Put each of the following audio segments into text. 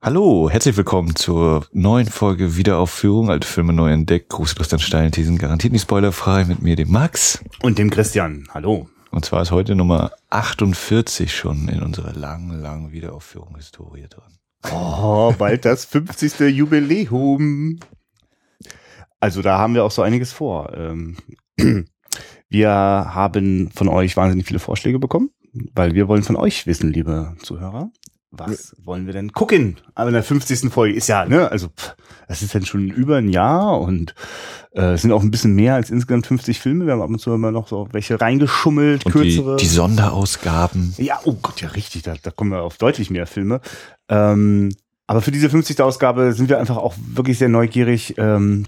Hallo, herzlich willkommen zur neuen Folge Wiederaufführung, alte Filme neu entdeckt, große Lust an steilen Thesen, garantiert nicht spoilerfrei, mit mir, dem Max. Und dem Christian. Hallo. Und zwar ist heute Nummer 48 schon in unserer langen, langen Wiederaufführung-Historie drin. Oh, bald das 50. Jubiläum. Also da haben wir auch so einiges vor. Ähm, wir haben von euch wahnsinnig viele Vorschläge bekommen, weil wir wollen von euch wissen, liebe Zuhörer, was wollen wir denn gucken? Aber in der 50. Folge ist ja, ne, also pff, das ist dann schon über ein Jahr und äh, es sind auch ein bisschen mehr als insgesamt 50 Filme. Wir haben ab und zu immer noch so welche reingeschummelt, Und kürzere. die, die Sonderausgaben. Ja, oh Gott, ja richtig, da, da kommen wir auf deutlich mehr Filme. Ähm, aber für diese 50. Ausgabe sind wir einfach auch wirklich sehr neugierig. Ähm,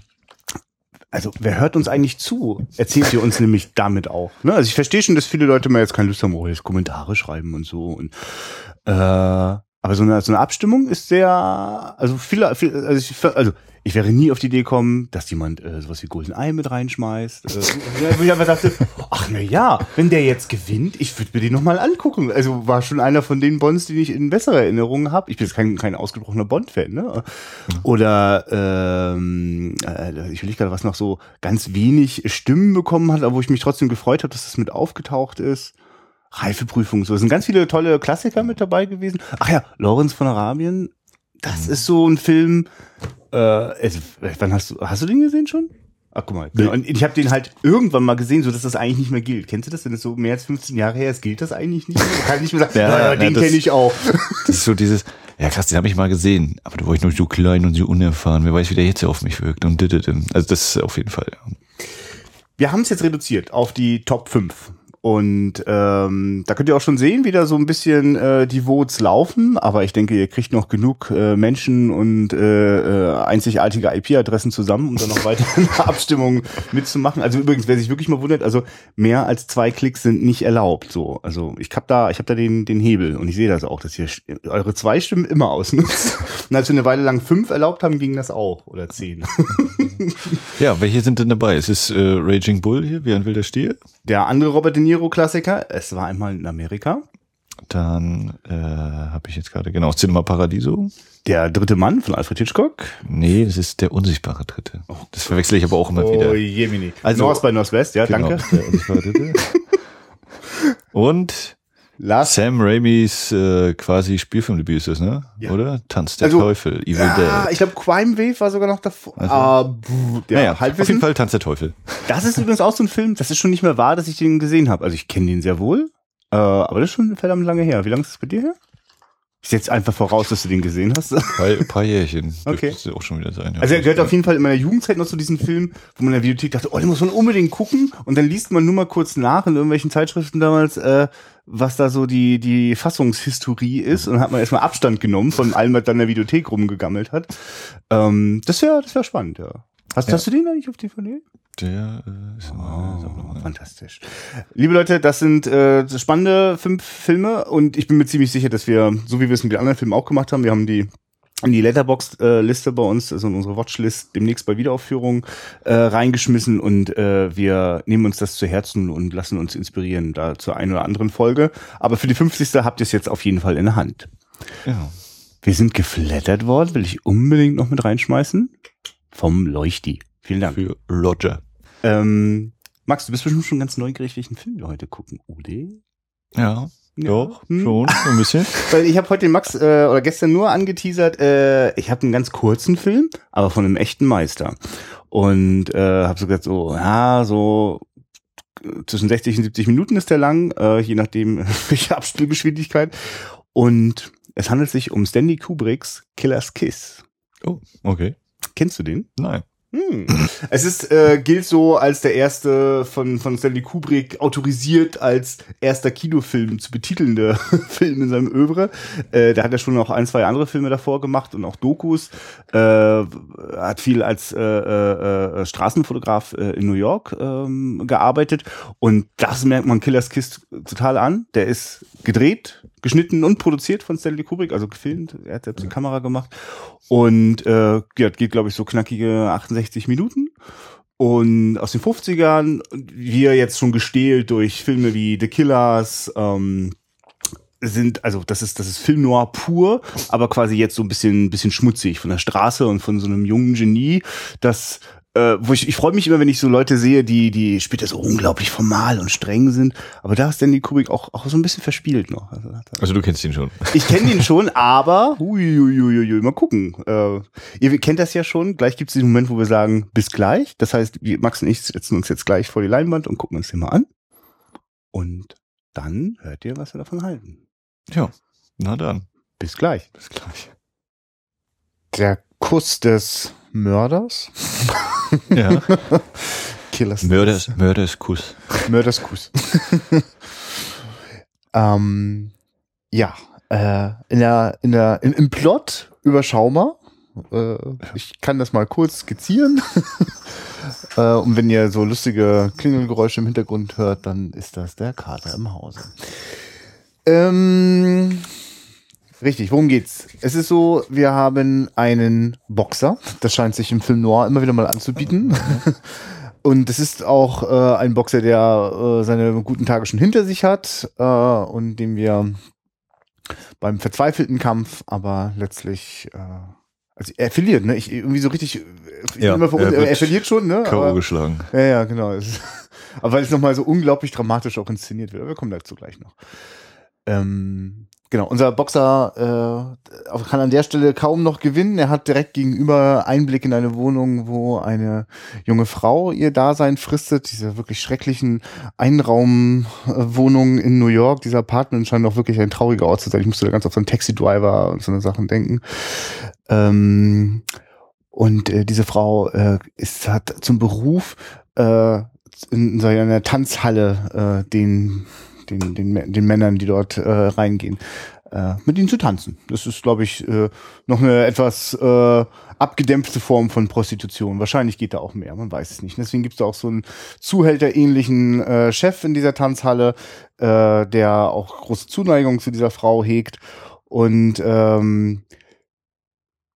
also wer hört uns eigentlich zu? Erzählt ihr uns nämlich damit auch. Ne? Also ich verstehe schon, dass viele Leute mal jetzt keine Lust haben, oh, jetzt Kommentare schreiben und so. Und, äh, aber so eine, so eine Abstimmung ist sehr, also viele, viel, also, ich, also ich wäre nie auf die Idee gekommen, dass jemand äh, sowas wie Golden Eye mit reinschmeißt. Äh, wo ich einfach dachte, ach na ja, wenn der jetzt gewinnt, ich würde mir den nochmal angucken. Also war schon einer von den Bonds, die ich in bessere Erinnerungen habe. Ich bin jetzt kein, kein ausgebrochener Bond-Fan, ne? Oder ähm, äh, ich will nicht gerade, was noch so ganz wenig Stimmen bekommen hat, aber wo ich mich trotzdem gefreut habe, dass das mit aufgetaucht ist. Reifeprüfung, so. Es sind ganz viele tolle Klassiker mit dabei gewesen. Ach ja, Lawrence von Arabien, das ist so ein Film. Äh, also, wann hast du, hast du den gesehen schon? Ach, guck mal. Nee. Und ich habe den halt irgendwann mal gesehen, so dass das eigentlich nicht mehr gilt. Kennst du das, wenn es so mehr als 15 Jahre her ist, gilt das eigentlich nicht mehr? Man kann nicht mehr sagen, Ja, ja, ja, den das- kenne ich auch. Das ist so dieses, ja krass, den habe ich mal gesehen, aber da war ich noch so klein und so unerfahren. Wer weiß, wie der jetzt auf mich wirkt. Und also das ist auf jeden Fall. Ja. Wir haben es jetzt reduziert auf die Top 5. Und ähm, da könnt ihr auch schon sehen, wie da so ein bisschen äh, die Votes laufen. Aber ich denke, ihr kriegt noch genug äh, Menschen und äh, äh, einzigartige IP-Adressen zusammen, um dann noch weiter eine Abstimmung mitzumachen. Also übrigens, wer sich wirklich mal wundert, also mehr als zwei Klicks sind nicht erlaubt. So, also ich habe da, ich habe da den den Hebel und ich sehe das auch, dass ihr eure zwei Stimmen immer ausnutzt. Und als wir eine Weile lang fünf erlaubt haben, ging das auch oder zehn. ja, welche sind denn dabei? Es ist äh, Raging Bull hier, wie ein wilder Stier. Der andere Robert De Niro Klassiker, es war einmal in Amerika. Dann äh, habe ich jetzt gerade, genau, Cinema Paradiso. Der dritte Mann von Alfred Hitchcock. Nee, das ist der unsichtbare Dritte. Das verwechsel ich aber auch immer wieder. Oh, Jemini. Also- North by Northwest, ja, Genau, danke. der unsichtbare Dritte. Und Last. Sam Raimis äh, quasi Spielfilmdebüt ist das, ne? Ja. Oder? Tanz der Also, Teufel, Evil Ah, Dead. ich glaube, Crime Wave war sogar noch davor. Also- Ah, buh, der Naja, auf jeden Fall Tanz der Teufel. Das ist übrigens auch so ein Film, das ist schon nicht mehr wahr, dass ich den gesehen habe. Also ich kenne den sehr wohl, äh, aber das ist schon verdammt lange her. Wie lange ist das bei dir her? Ich setze einfach voraus, dass du den gesehen hast. Paar, paar Jährchen. Okay. Es auch schon wieder sein. Ja. Also er gehört auf jeden Fall in meiner Jugendzeit noch zu diesen Film, wo man in der Videothek dachte, oh, den muss man unbedingt gucken. Und dann liest man nur mal kurz nach in irgendwelchen Zeitschriften damals, äh, was da so die, die Fassungshistorie ist. Und dann hat man erstmal Abstand genommen von allem, was da in der Videothek rumgegammelt hat. Ähm, das wäre das wär spannend, ja. Hast, Ja. hast du den eigentlich auf DVD? Der äh, ist ja. Fantastisch. Liebe Leute, das sind äh, spannende fünf Filme und ich bin mir ziemlich sicher, dass wir, so wie wir es mit den anderen Filmen auch gemacht haben, wir haben die in die Letterboxd-Liste bei uns, also in unsere Watchlist, demnächst bei Wiederaufführung äh, reingeschmissen und äh, wir nehmen uns das zu Herzen und lassen uns inspirieren da zur einen oder anderen Folge. Aber für die 50. habt ihr es jetzt auf jeden Fall in der Hand. Ja. Wir sind geflattert worden, will ich unbedingt noch mit reinschmeißen. Vom Leuchti. Vielen Dank. Für Roger. Ähm, Max, du bist bestimmt schon ganz neugierig, welchen Film wir heute gucken. Ude? Ja, Ja. doch, Hm. schon, so ein bisschen. Weil ich habe heute den Max äh, oder gestern nur angeteasert, äh, ich habe einen ganz kurzen Film, aber von einem echten Meister. Und äh, habe so gesagt, so, ja, so zwischen 60 und 70 Minuten ist der lang, äh, je nachdem welche Abspielgeschwindigkeit. Und es handelt sich um Stanley Kubricks Killer's Kiss. Oh, okay. Kennst du den? Nein. Hm. Es ist, äh, gilt so als der erste von, von Stanley Kubrick autorisiert als erster Kinofilm zu betitelnde Film in seinem Övre. Äh, da hat er schon noch ein, zwei andere Filme davor gemacht und auch Dokus. Äh, hat viel als äh, äh, äh, Straßenfotograf äh, in New York ähm, gearbeitet. Und das merkt man Killers Kiss total an. Der ist gedreht, geschnitten und produziert von Stanley Kubrick, also gefilmt. Er hat selbst die Kamera gemacht. Und äh, ja, geht, glaube ich, so knackige 68 Minuten. Und aus den 50ern, wir jetzt schon gestählt durch Filme wie The Killers, ähm, sind, also das ist, das ist Film Noir pur, aber quasi jetzt so ein bisschen, bisschen schmutzig von der Straße und von so einem jungen Genie, das äh, wo ich, ich freue mich immer, wenn ich so Leute sehe, die, die später so unglaublich formal und streng sind. Aber da ist Stanley Kubrick auch, auch so ein bisschen verspielt noch. Also, also du kennst ihn schon. Ich kenne ihn schon, aber huiuiuiui, mal gucken. Äh, ihr kennt das ja schon. Gleich gibt es den Moment, wo wir sagen, bis gleich. Das heißt, Max und ich setzen uns jetzt gleich vor die Leinwand und gucken uns den mal an. Und dann hört ihr, was wir davon halten. Ja, na dann. Bis gleich. Bis gleich. Der Kuss des Mörders. Ja. Killers. Mörders, Mörderskuss. Mörderskuss. ähm, ja, äh, in der, in der, in, im Plot überschaubar. Äh, ich kann das mal kurz skizzieren. äh, und wenn ihr so lustige Klingelgeräusche im Hintergrund hört, dann ist das der Kater im Hause. Ähm, Richtig, worum geht's? Es ist so, wir haben einen Boxer. Das scheint sich im Film Noir immer wieder mal anzubieten. Und es ist auch äh, ein Boxer, der äh, seine guten Tage schon hinter sich hat äh, und dem wir beim verzweifelten Kampf, aber letztlich, äh, also er verliert, ne? Ich irgendwie so richtig, Ja, immer verun- er er verliert schon, ne? K.O. Geschlagen. ja, ja, genau. Aber weil es nochmal so unglaublich dramatisch auch inszeniert wird. Aber wir kommen dazu gleich noch. Ähm, genau, unser Boxer äh, kann an der Stelle kaum noch gewinnen. Er hat direkt gegenüber Einblick in eine Wohnung, wo eine junge Frau ihr Dasein fristet. Diese wirklich schrecklichen Einraumwohnungen in New York. Dieser Apartment scheint auch wirklich ein trauriger Ort zu sein. Ich musste da ganz auf so einen Taxi-Driver und so eine Sachen denken. Ähm, und äh, diese Frau äh, ist, hat zum Beruf äh, in so einer Tanzhalle äh, den, den, den, den Männern, die dort äh, reingehen, äh, mit ihnen zu tanzen. Das ist, glaube ich, äh, noch eine etwas äh, abgedämpfte Form von Prostitution. Wahrscheinlich geht da auch mehr, man weiß es nicht. Deswegen gibt es auch so einen Zuhälterähnlichen äh, Chef in dieser Tanzhalle, äh, der auch große Zuneigung zu dieser Frau hegt. Und ähm,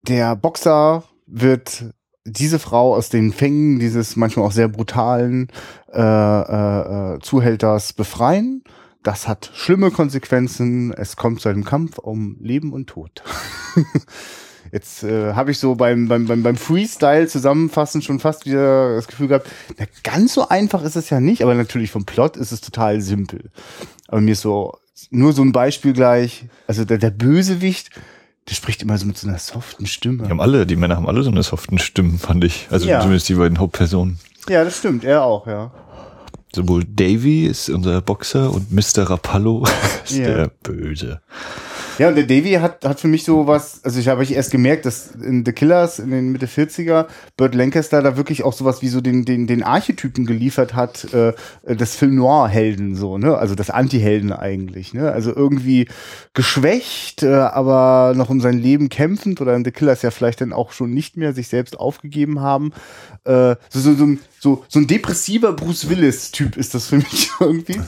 der Boxer wird diese Frau aus den Fängen dieses manchmal auch sehr brutalen äh, äh, äh, Zuhälters befreien. Das hat schlimme Konsequenzen. Es kommt zu einem Kampf um Leben und Tod. Jetzt äh, habe ich so beim, beim, beim, beim Freestyle zusammenfassen schon fast wieder das Gefühl gehabt, na, ganz so einfach ist es ja nicht, aber natürlich vom Plot ist es total simpel. Aber mir ist so, nur so ein Beispiel gleich, also der, der Bösewicht, der spricht immer so mit so einer soften Stimme. Die haben alle, die Männer haben alle so eine soften Stimmen, fand ich. Also Ja. zumindest die beiden Hauptpersonen. Ja, das stimmt, er auch, ja. Sowohl Davy ist unser Boxer und Mr. Rapallo ist Ja. der Böse. Ja, und der Davy hat, hat für mich so was, also ich habe ich erst gemerkt, dass in The Killers in den Mitte 40er Burt Lancaster da wirklich auch sowas wie so den, den, den Archetypen geliefert hat, äh, des Film Noir-Helden so, ne? Also das Anti-Helden eigentlich, ne? Also irgendwie geschwächt, äh, aber noch um sein Leben kämpfend oder in The Killers ja vielleicht dann auch schon nicht mehr sich selbst aufgegeben haben. Äh, so, so, so, ein- so, so ein depressiver Bruce Willis-Typ ist das für mich irgendwie.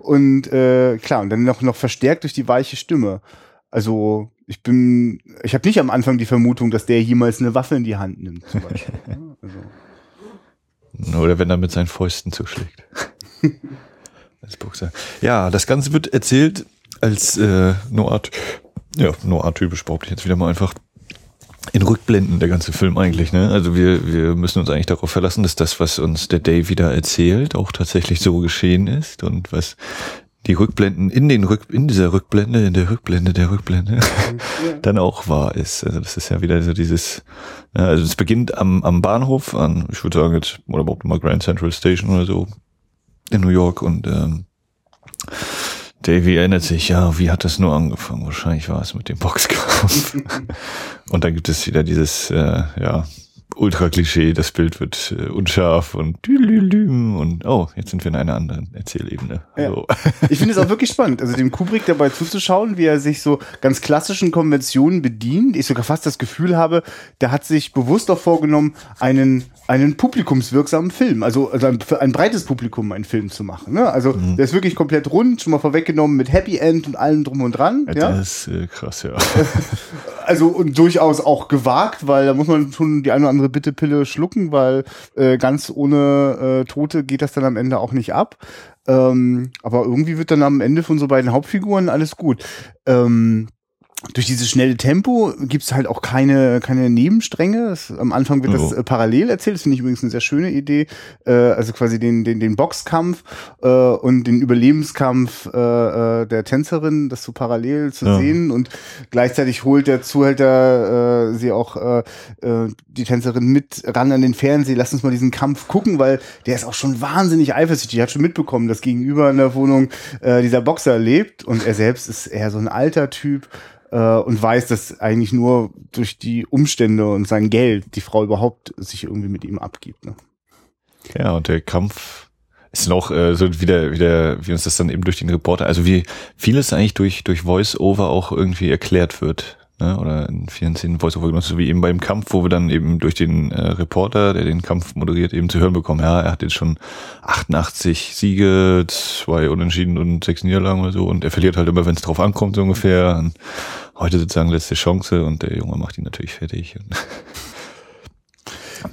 Und äh, klar, und dann noch, noch verstärkt durch die weiche Stimme. Also ich bin, ich habe nicht am Anfang die Vermutung, dass der jemals eine Waffe in die Hand nimmt. Zum Beispiel. Ja, also. Oder wenn er mit seinen Fäusten zuschlägt. als Boxer. Ja, das Ganze wird erzählt als äh, Noir, ja, Noir-typisch behaupte ich jetzt wieder mal einfach. In Rückblenden der ganze Film eigentlich, ne? Also wir, wir müssen uns eigentlich darauf verlassen, dass das, was uns der Dave wieder erzählt, auch tatsächlich so geschehen ist und was die Rückblenden in den Rück, in dieser Rückblende, in der Rückblende der Rückblende, dann auch wahr ist. Also das ist ja wieder so dieses, ja, also es beginnt am, am Bahnhof an, ich würde sagen jetzt, oder überhaupt mal Grand Central Station oder so in New York und ähm, Davy erinnert sich, ja, wie hat das nur angefangen? Wahrscheinlich war es mit dem Boxkampf. und dann gibt es wieder dieses, äh, ja, Ultra-Klischee, das Bild wird äh, unscharf und düdelüm und oh, jetzt sind wir in einer anderen Erzählebene. Ja. Also, Ich finde es auch wirklich spannend, also dem Kubrick dabei zuzuschauen, wie er sich so ganz klassischen Konventionen bedient. Ich sogar fast das Gefühl habe, der hat sich bewusst auch vorgenommen, einen einen publikumswirksamen Film, also, also ein, für ein breites Publikum einen Film zu machen. Ne? Also der ist wirklich komplett rund, schon mal vorweggenommen mit Happy End und allem drum und dran. Ja? das ist äh, krass, ja. Also und durchaus auch gewagt, weil da muss man schon die eine oder andere Bittepille schlucken, weil äh, ganz ohne äh, Tote geht das dann am Ende auch nicht ab. Ähm, aber irgendwie wird dann am Ende von so beiden Hauptfiguren alles gut. Ähm, durch dieses schnelle Tempo gibt's halt auch keine, keine Nebenstränge. Das, am Anfang wird das Oh. äh, parallel erzählt. Das finde ich übrigens eine sehr schöne Idee. Äh, also quasi den, den, den Boxkampf äh, und den Überlebenskampf äh, äh, der Tänzerin, das so parallel zu Ja. sehen. Und gleichzeitig holt der Zuhälter äh, sie auch äh, äh, die Tänzerin mit ran an den Fernseher. Lass uns mal diesen Kampf gucken, weil der ist auch schon wahnsinnig eifersüchtig. Er hat schon mitbekommen, dass gegenüber in der Wohnung äh, dieser Boxer lebt und er selbst ist eher so ein alter Typ äh, und weiß, dass eigentlich nur durch die Umstände und sein Geld die Frau überhaupt sich irgendwie mit ihm abgibt. Ne? Ja, und der Kampf ist noch äh, so wieder, wieder, wie uns das dann eben durch den Reporter, also wie vieles eigentlich durch, durch Voice-Over auch irgendwie erklärt wird. Ne? Oder in vielen Szenen Voice-Over genutzt, wie eben beim Kampf, wo wir dann eben durch den äh, Reporter, der den Kampf moderiert, eben zu hören bekommen, ja, er hat jetzt schon 88 Siege, zwei Unentschieden und sechs Niederlagen oder so und er verliert halt immer, wenn es drauf ankommt, so ungefähr. Und heute sozusagen letzte Chance und der Junge macht ihn natürlich fertig.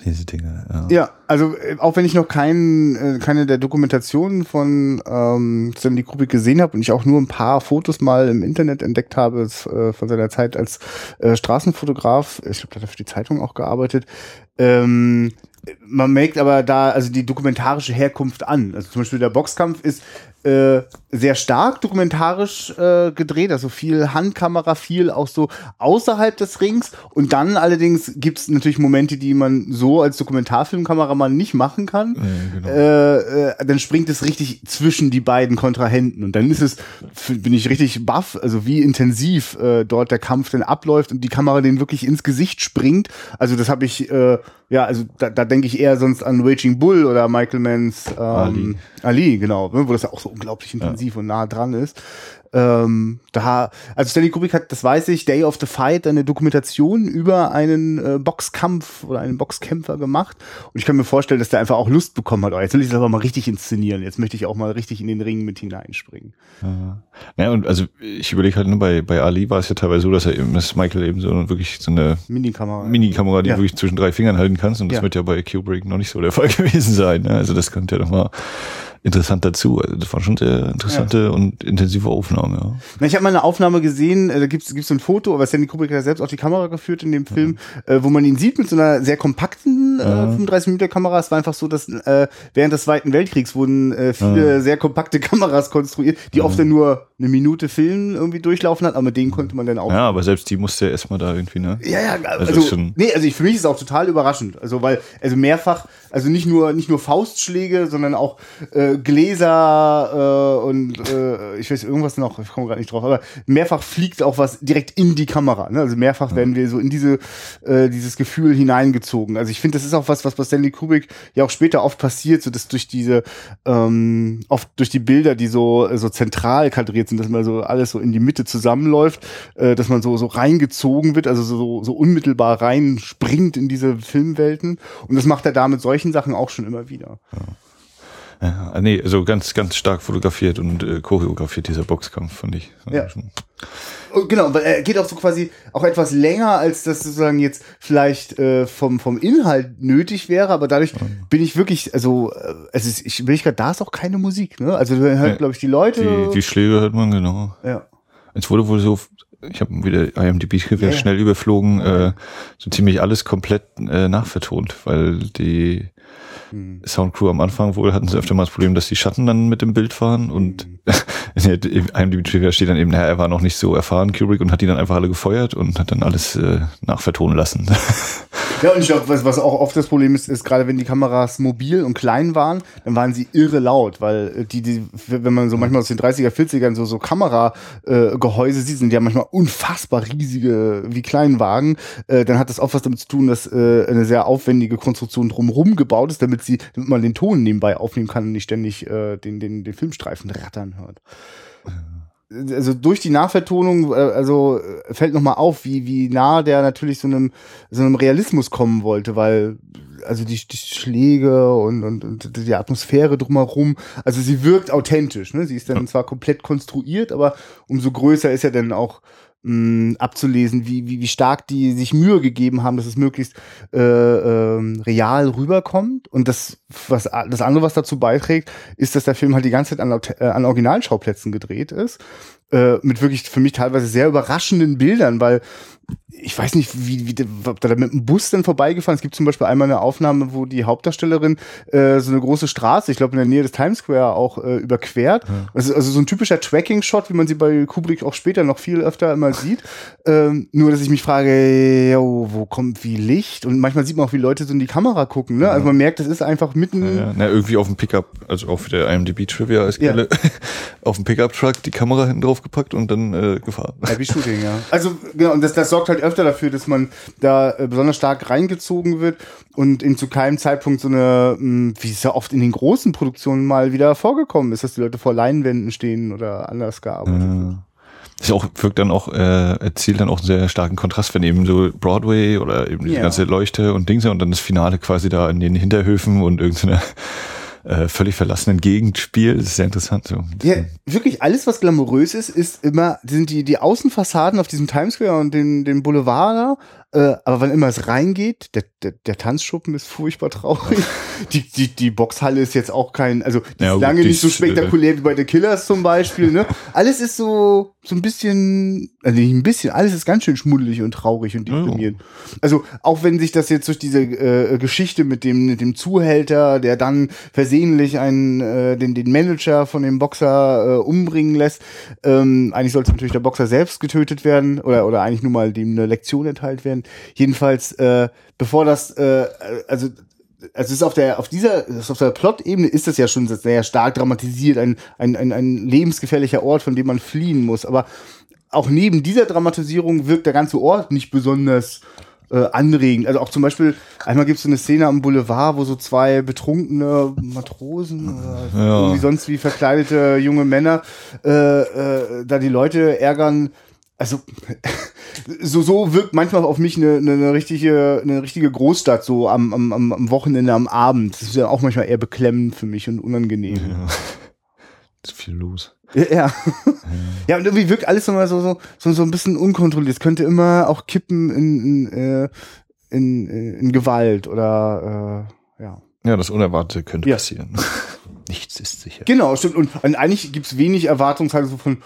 Diese Dinge, ja. Ja, also äh, auch wenn ich noch kein, äh, keine der Dokumentationen von ähm, Stanley Kubrick gesehen habe und ich auch nur ein paar Fotos mal im Internet entdeckt habe äh, von seiner Zeit als äh, Straßenfotograf, ich glaube, da hat er für die Zeitung auch gearbeitet, ähm, man merkt aber da also die dokumentarische Herkunft an. Also zum Beispiel der Boxkampf ist äh, sehr stark dokumentarisch äh, gedreht, also viel Handkamera, viel auch so außerhalb des Rings. Und dann allerdings gibt es natürlich Momente, die man so als Dokumentarfilmkameramann nicht machen kann. Ja, genau. Äh, äh, dann springt es richtig zwischen die beiden Kontrahenten und dann ist es, bin ich richtig baff, also wie intensiv äh, dort der Kampf denn abläuft und die Kamera den wirklich ins Gesicht springt. Also das habe ich, äh, ja, also da, da denke ich eher sonst an Raging Bull oder Michael Manns ähm, Ali. Ali, genau, ne, wo das ja auch so unglaublich intensiv und nah dran ist. Ähm, da, also Stanley Kubrick hat, das weiß ich, Day of the Fight, eine Dokumentation über einen äh, Boxkampf oder einen Boxkämpfer gemacht. Und ich kann mir vorstellen, dass der einfach auch Lust bekommen hat. Oh, jetzt will ich das aber mal richtig inszenieren. Jetzt möchte ich auch mal richtig in den Ring mit hineinspringen. Ja. ja, und also ich überlege halt nur, bei, bei Ali war es ja teilweise so, dass er eben, dass Michael eben so wirklich so eine Minikamera. Minikamera, die Ja. du wirklich zwischen drei Fingern halten kannst und das Ja. wird ja bei Kubrick noch nicht so der Fall gewesen sein. Ne? Also das kommt ja nochmal interessant dazu. Also das war schon sehr interessante und intensive Aufnahme. Ja. Na, ich habe mal eine Aufnahme gesehen, äh, da gibt's gibt's so ein Foto, aber Stanley Kubrick hat ja selbst auch die Kamera geführt in dem Film, äh, wo man ihn sieht mit so einer sehr kompakten äh, 35 mm Kamera. Es war einfach so, dass äh, während des Zweiten Weltkriegs wurden äh, viele sehr kompakte Kameras konstruiert, die oft dann nur eine Minute Film irgendwie durchlaufen hat, aber mit denen konnte man dann auch. ja, aber selbst die musste ja erstmal da irgendwie, ne? Ja, ja, Also also, nee, also ich, für mich ist es auch total überraschend. Also, weil, also mehrfach, also nicht nur, nicht nur Faustschläge, sondern auch äh, Gläser äh, und äh, ich weiß irgendwas noch, ich komme gerade nicht drauf, aber mehrfach fliegt auch was direkt in die Kamera. Ne? Also mehrfach werden wir so in diese, äh, dieses Gefühl hineingezogen. Also ich finde, das ist auch was, was bei Stanley Kubrick ja auch später oft passiert, so dass durch diese, ähm, oft durch die Bilder, die so, so zentral kadriert sind, dass man so alles so in die Mitte zusammenläuft, äh, dass man so, so reingezogen wird, also so, so unmittelbar reinspringt in diese Filmwelten. Und das macht er da mit solchen Sachen auch schon immer wieder. Ja, nee, also ganz, ganz stark fotografiert und äh, choreografiert, dieser Boxkampf, fand ich. Ja. Und genau, weil er geht auch so quasi auch etwas länger, als das sozusagen jetzt vielleicht äh, vom, vom Inhalt nötig wäre, aber dadurch bin ich wirklich, also, äh, es ist, ich will ich gerade, da ist auch keine Musik, ne? Also man hört, Ja. glaube ich, die Leute. Die, die Schläge hört man, genau. ja. Es wurde wohl so, ich habe wieder IMDb wieder Ja, ja. schnell überflogen, äh, so ziemlich alles komplett äh, nachvertont, weil die Hm. Soundcrew am Anfang wohl hatten sie öfter mal das Problem, dass die Schatten dann mit dem Bild waren und Hm. in IMDb steht dann eben, naja, er war noch nicht so erfahren, Kubrick, und hat die dann einfach alle gefeuert und hat dann alles äh, nachvertonen lassen. Ja, und ich glaube, was, was auch oft das Problem ist, ist gerade wenn die Kameras mobil und klein waren, dann waren sie irre laut, weil äh, die, die wenn man so manchmal aus den 30er, 40ern so, so Kameragehäuse Gehäuse sieht, sind ja manchmal unfassbar riesige, wie Kleinwagen, äh, dann hat das auch was damit zu tun, dass äh, eine sehr aufwendige Konstruktion drumherum gebaut ist, damit sie, damit man den Ton nebenbei aufnehmen kann und nicht ständig äh, den, den, den Filmstreifen rattern hört also durch die Nachvertonung, äh, also äh, fällt nochmal auf, wie, wie nah der natürlich so einem, so einem Realismus kommen wollte, weil also die, die Schläge und, und, und die Atmosphäre drumherum, also sie wirkt authentisch, ne? Sie ist dann zwar komplett konstruiert, aber umso größer ist ja dann auch mh, abzulesen, wie, wie, wie stark die sich Mühe gegeben haben, dass es möglichst äh, äh, real rüberkommt. Und das, was das andere, was dazu beiträgt, ist, dass der Film halt die ganze Zeit an, äh, an Originalschauplätzen gedreht ist. Äh, mit wirklich für mich teilweise sehr überraschenden Bildern, weil ich weiß nicht, wie, wie ob da mit dem Bus dann vorbeigefahren. Es gibt zum Beispiel einmal eine Aufnahme, wo die Hauptdarstellerin äh, so eine große Straße, ich glaube in der Nähe des Times Square auch äh, überquert. Ja. Also, also so ein typischer Tracking-Shot, wie man sie bei Kubrick auch später noch viel öfter immer sieht. Ähm, nur, dass ich mich frage, yo, wo kommt wie Licht? Und manchmal sieht man auch, wie Leute so in die Kamera gucken. Ne? Ja. Also man merkt, das ist einfach mitten. Ja. Na, irgendwie auf dem Pickup, also auf der IMDb-Trivia als Quelle, auf dem Pickup-Truck die Kamera hinten drauf gepackt und dann äh, gefahren. Happy Shooting, ja. Also genau, und das, das sorgt halt öfter dafür, dass man da äh, besonders stark reingezogen wird und in zu keinem Zeitpunkt so eine, hm, wie es ja oft in den großen Produktionen mal wieder vorgekommen ist, dass die Leute vor Leinwänden stehen oder anders gearbeitet ja. wird. Das auch, wirkt dann auch, äh, erzielt dann auch einen sehr starken Kontrast, wenn eben so Broadway oder eben die ja. ganze Leuchte und Dinge und dann das Finale quasi da in den Hinterhöfen und irgendeine äh, völlig verlassenen Gegend spielt. Das ist sehr interessant. So. Ja, wirklich alles, was glamourös ist, ist immer, sind die, die Außenfassaden auf diesem Times Square und den, den Boulevard da äh, aber wann immer es reingeht, der, der, der Tanzschuppen ist furchtbar traurig. die, die, die Boxhalle ist jetzt auch kein, also die ja, ist lange nicht so spektakulär äh, wie bei The Killers zum Beispiel. Ne? Alles ist so, so ein bisschen, also nicht ein bisschen, alles ist ganz schön schmuddelig und traurig und deprimierend. Oh. Also auch wenn sich das jetzt durch diese äh, Geschichte mit dem, mit dem Zuhälter, der dann versehentlich einen, äh, den, den Manager von dem Boxer äh, umbringen lässt, ähm, eigentlich sollte natürlich der Boxer selbst getötet werden oder, oder eigentlich nur mal dem eine Lektion erteilt werden. Jedenfalls, äh, bevor das, äh, also also ist auf der auf dieser auf der Plot-Ebene ist das ja schon sehr stark dramatisiert, ein, ein, ein, ein lebensgefährlicher Ort, von dem man fliehen muss. Aber auch neben dieser Dramatisierung wirkt der ganze Ort nicht besonders äh, anregend. Also auch zum Beispiel, einmal gibt es so eine Szene am Boulevard, wo so zwei betrunkene Matrosen oder ja. irgendwie sonst wie verkleidete junge Männer äh, äh, da die Leute ärgern. Also so, so wirkt manchmal auf mich eine, eine, eine, richtige, eine richtige Großstadt, so am, am, am Wochenende, am Abend. Das ist ja auch manchmal eher beklemmend für mich und unangenehm. Ja. Ist viel los. Ja, ja. ja. und irgendwie wirkt alles immer so, so, so, so ein bisschen unkontrolliert. Es könnte immer auch kippen in, in, äh, in, äh, in Gewalt oder äh, ja. Ja, das Unerwartete könnte ja. passieren. Nichts ist sicher. Genau, stimmt. Und, und eigentlich gibt's wenig Erwartungshaltung so von,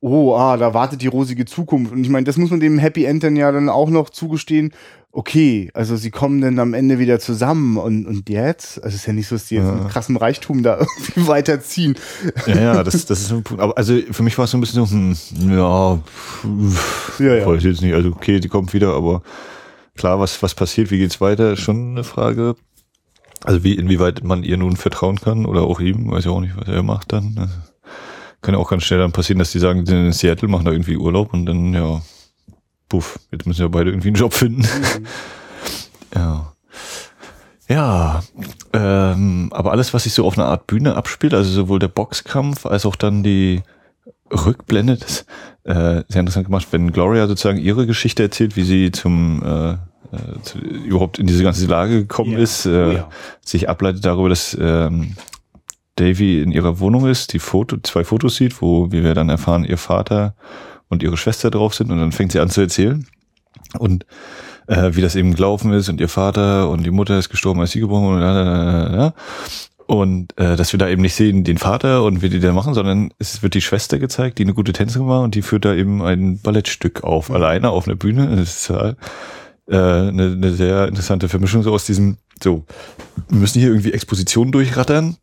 oh, ah, da wartet die rosige Zukunft. Und ich meine, das muss man dem Happy End dann ja dann auch noch zugestehen. Okay, also sie kommen dann am Ende wieder zusammen und, und jetzt? Also es ist ja nicht so, dass die jetzt ja. mit krassem Reichtum da irgendwie weiterziehen. Ja, ja, das, das ist ein Punkt. Aber also für mich war es so ein bisschen so, hm, ja, ja, ja. weiß jetzt nicht. Also okay, die kommt wieder, aber klar, was, was passiert, wie geht's weiter, ist schon eine Frage. Also wie, inwieweit man ihr nun vertrauen kann oder auch ihm, weiß ich auch nicht, was er macht dann. Also kann ja auch ganz schnell dann passieren, dass die sagen, die sind in Seattle, machen da irgendwie Urlaub und dann, ja, puff, jetzt müssen ja beide irgendwie einen Job finden. Mhm. ja. Ja, ähm, aber alles, was sich so auf einer Art Bühne abspielt, also sowohl der Boxkampf als auch dann die Rückblende, das äh, sehr interessant gemacht, wenn Gloria sozusagen ihre Geschichte erzählt, wie sie zum äh, äh zu, überhaupt in diese ganze Lage gekommen ja. ist, äh, oh ja. sich ableitet darüber, dass ähm, Davy in ihrer Wohnung ist, die Foto, zwei Fotos sieht, wo, wie wir dann erfahren, ihr Vater und ihre Schwester drauf sind und dann fängt sie an zu erzählen. Und äh, wie das eben gelaufen ist und ihr Vater und die Mutter ist gestorben, als sie geboren wurde da, und äh, dass wir da eben nicht sehen den Vater und wie die da machen, sondern es wird die Schwester gezeigt, die eine gute Tänzerin war und die führt da eben ein Ballettstück auf, alleine auf einer Bühne. Das ist äh, eine, eine sehr interessante Vermischung so aus diesem, so, wir müssen hier irgendwie Expositionen durchrattern,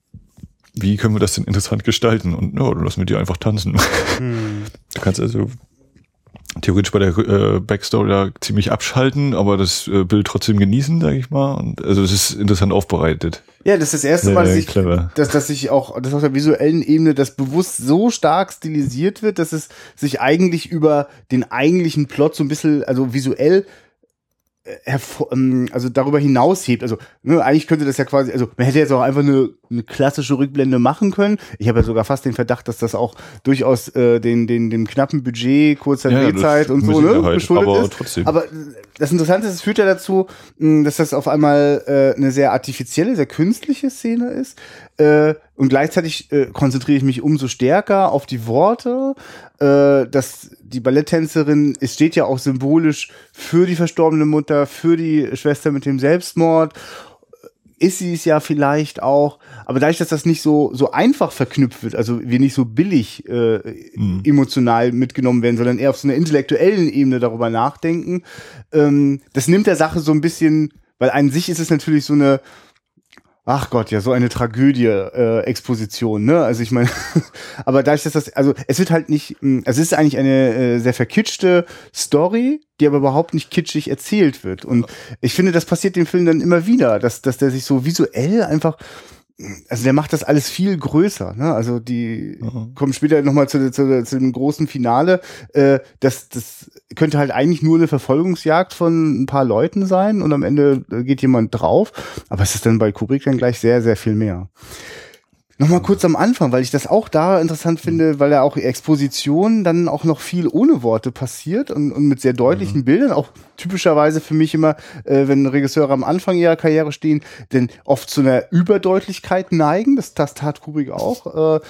wie können wir das denn interessant gestalten? Und ja, dann lassen wir die einfach tanzen. Hm. Du kannst also theoretisch bei der äh, Backstory da ziemlich abschalten, aber das äh, Bild trotzdem genießen, sage ich mal. Und also es ist interessant aufbereitet. Ja, das ist das erste Mal, dass ich, dass, dass ich auch, dass auf der visuellen Ebene das bewusst so stark stilisiert wird, dass es sich eigentlich über den eigentlichen Plot so ein bisschen, also visuell also darüber hinaus hebt. Also ne, eigentlich könnte das ja quasi, also man hätte jetzt auch einfach eine, eine klassische Rückblende machen können. Ich habe ja sogar fast den Verdacht, dass das auch durchaus äh, den, den, dem knappen Budget, kurzer ja, Drehzeit und so ne, halt, geschuldet aber ist. Trotzdem. Aber das Interessante ist, es führt ja dazu, dass das auf einmal äh, eine sehr artifizielle, sehr künstliche Szene ist. Äh, und gleichzeitig äh, konzentriere ich mich umso stärker auf die Worte. Äh, dass die Balletttänzerin, es steht ja auch symbolisch für die verstorbene Mutter, für die Schwester mit dem Selbstmord ist sie es ja vielleicht auch, aber dadurch, dass das nicht so so einfach verknüpft wird, also wir nicht so billig äh, mhm. emotional mitgenommen werden, sondern eher auf so einer intellektuellen Ebene darüber nachdenken, ähm, das nimmt der Sache so ein bisschen, weil an sich ist es natürlich so eine Ach Gott, ja, so eine Tragödie, äh, Exposition, ne? Also ich meine, aber dadurch, dass das, also es wird halt nicht, hm, es ist eigentlich eine äh, sehr verkitschte Story, die aber überhaupt nicht kitschig erzählt wird. Und ich finde, das passiert dem Film dann immer wieder, dass, dass der sich so visuell einfach also der macht das alles viel größer. Ne? Also die mhm. kommen später nochmal zu, zu, zu dem großen Finale. Äh, das, das könnte halt eigentlich nur eine Verfolgungsjagd von ein paar Leuten sein und am Ende geht jemand drauf. Aber es ist dann bei Kubrick dann gleich sehr, sehr viel mehr. Nochmal kurz am Anfang, weil ich das auch da interessant finde, weil ja auch Exposition dann auch noch viel ohne Worte passiert und, und mit sehr deutlichen mhm. Bildern, auch typischerweise für mich immer, äh, wenn Regisseure am Anfang ihrer Karriere stehen, denn oft zu einer Überdeutlichkeit neigen, das, das tat Kubrick auch. Äh,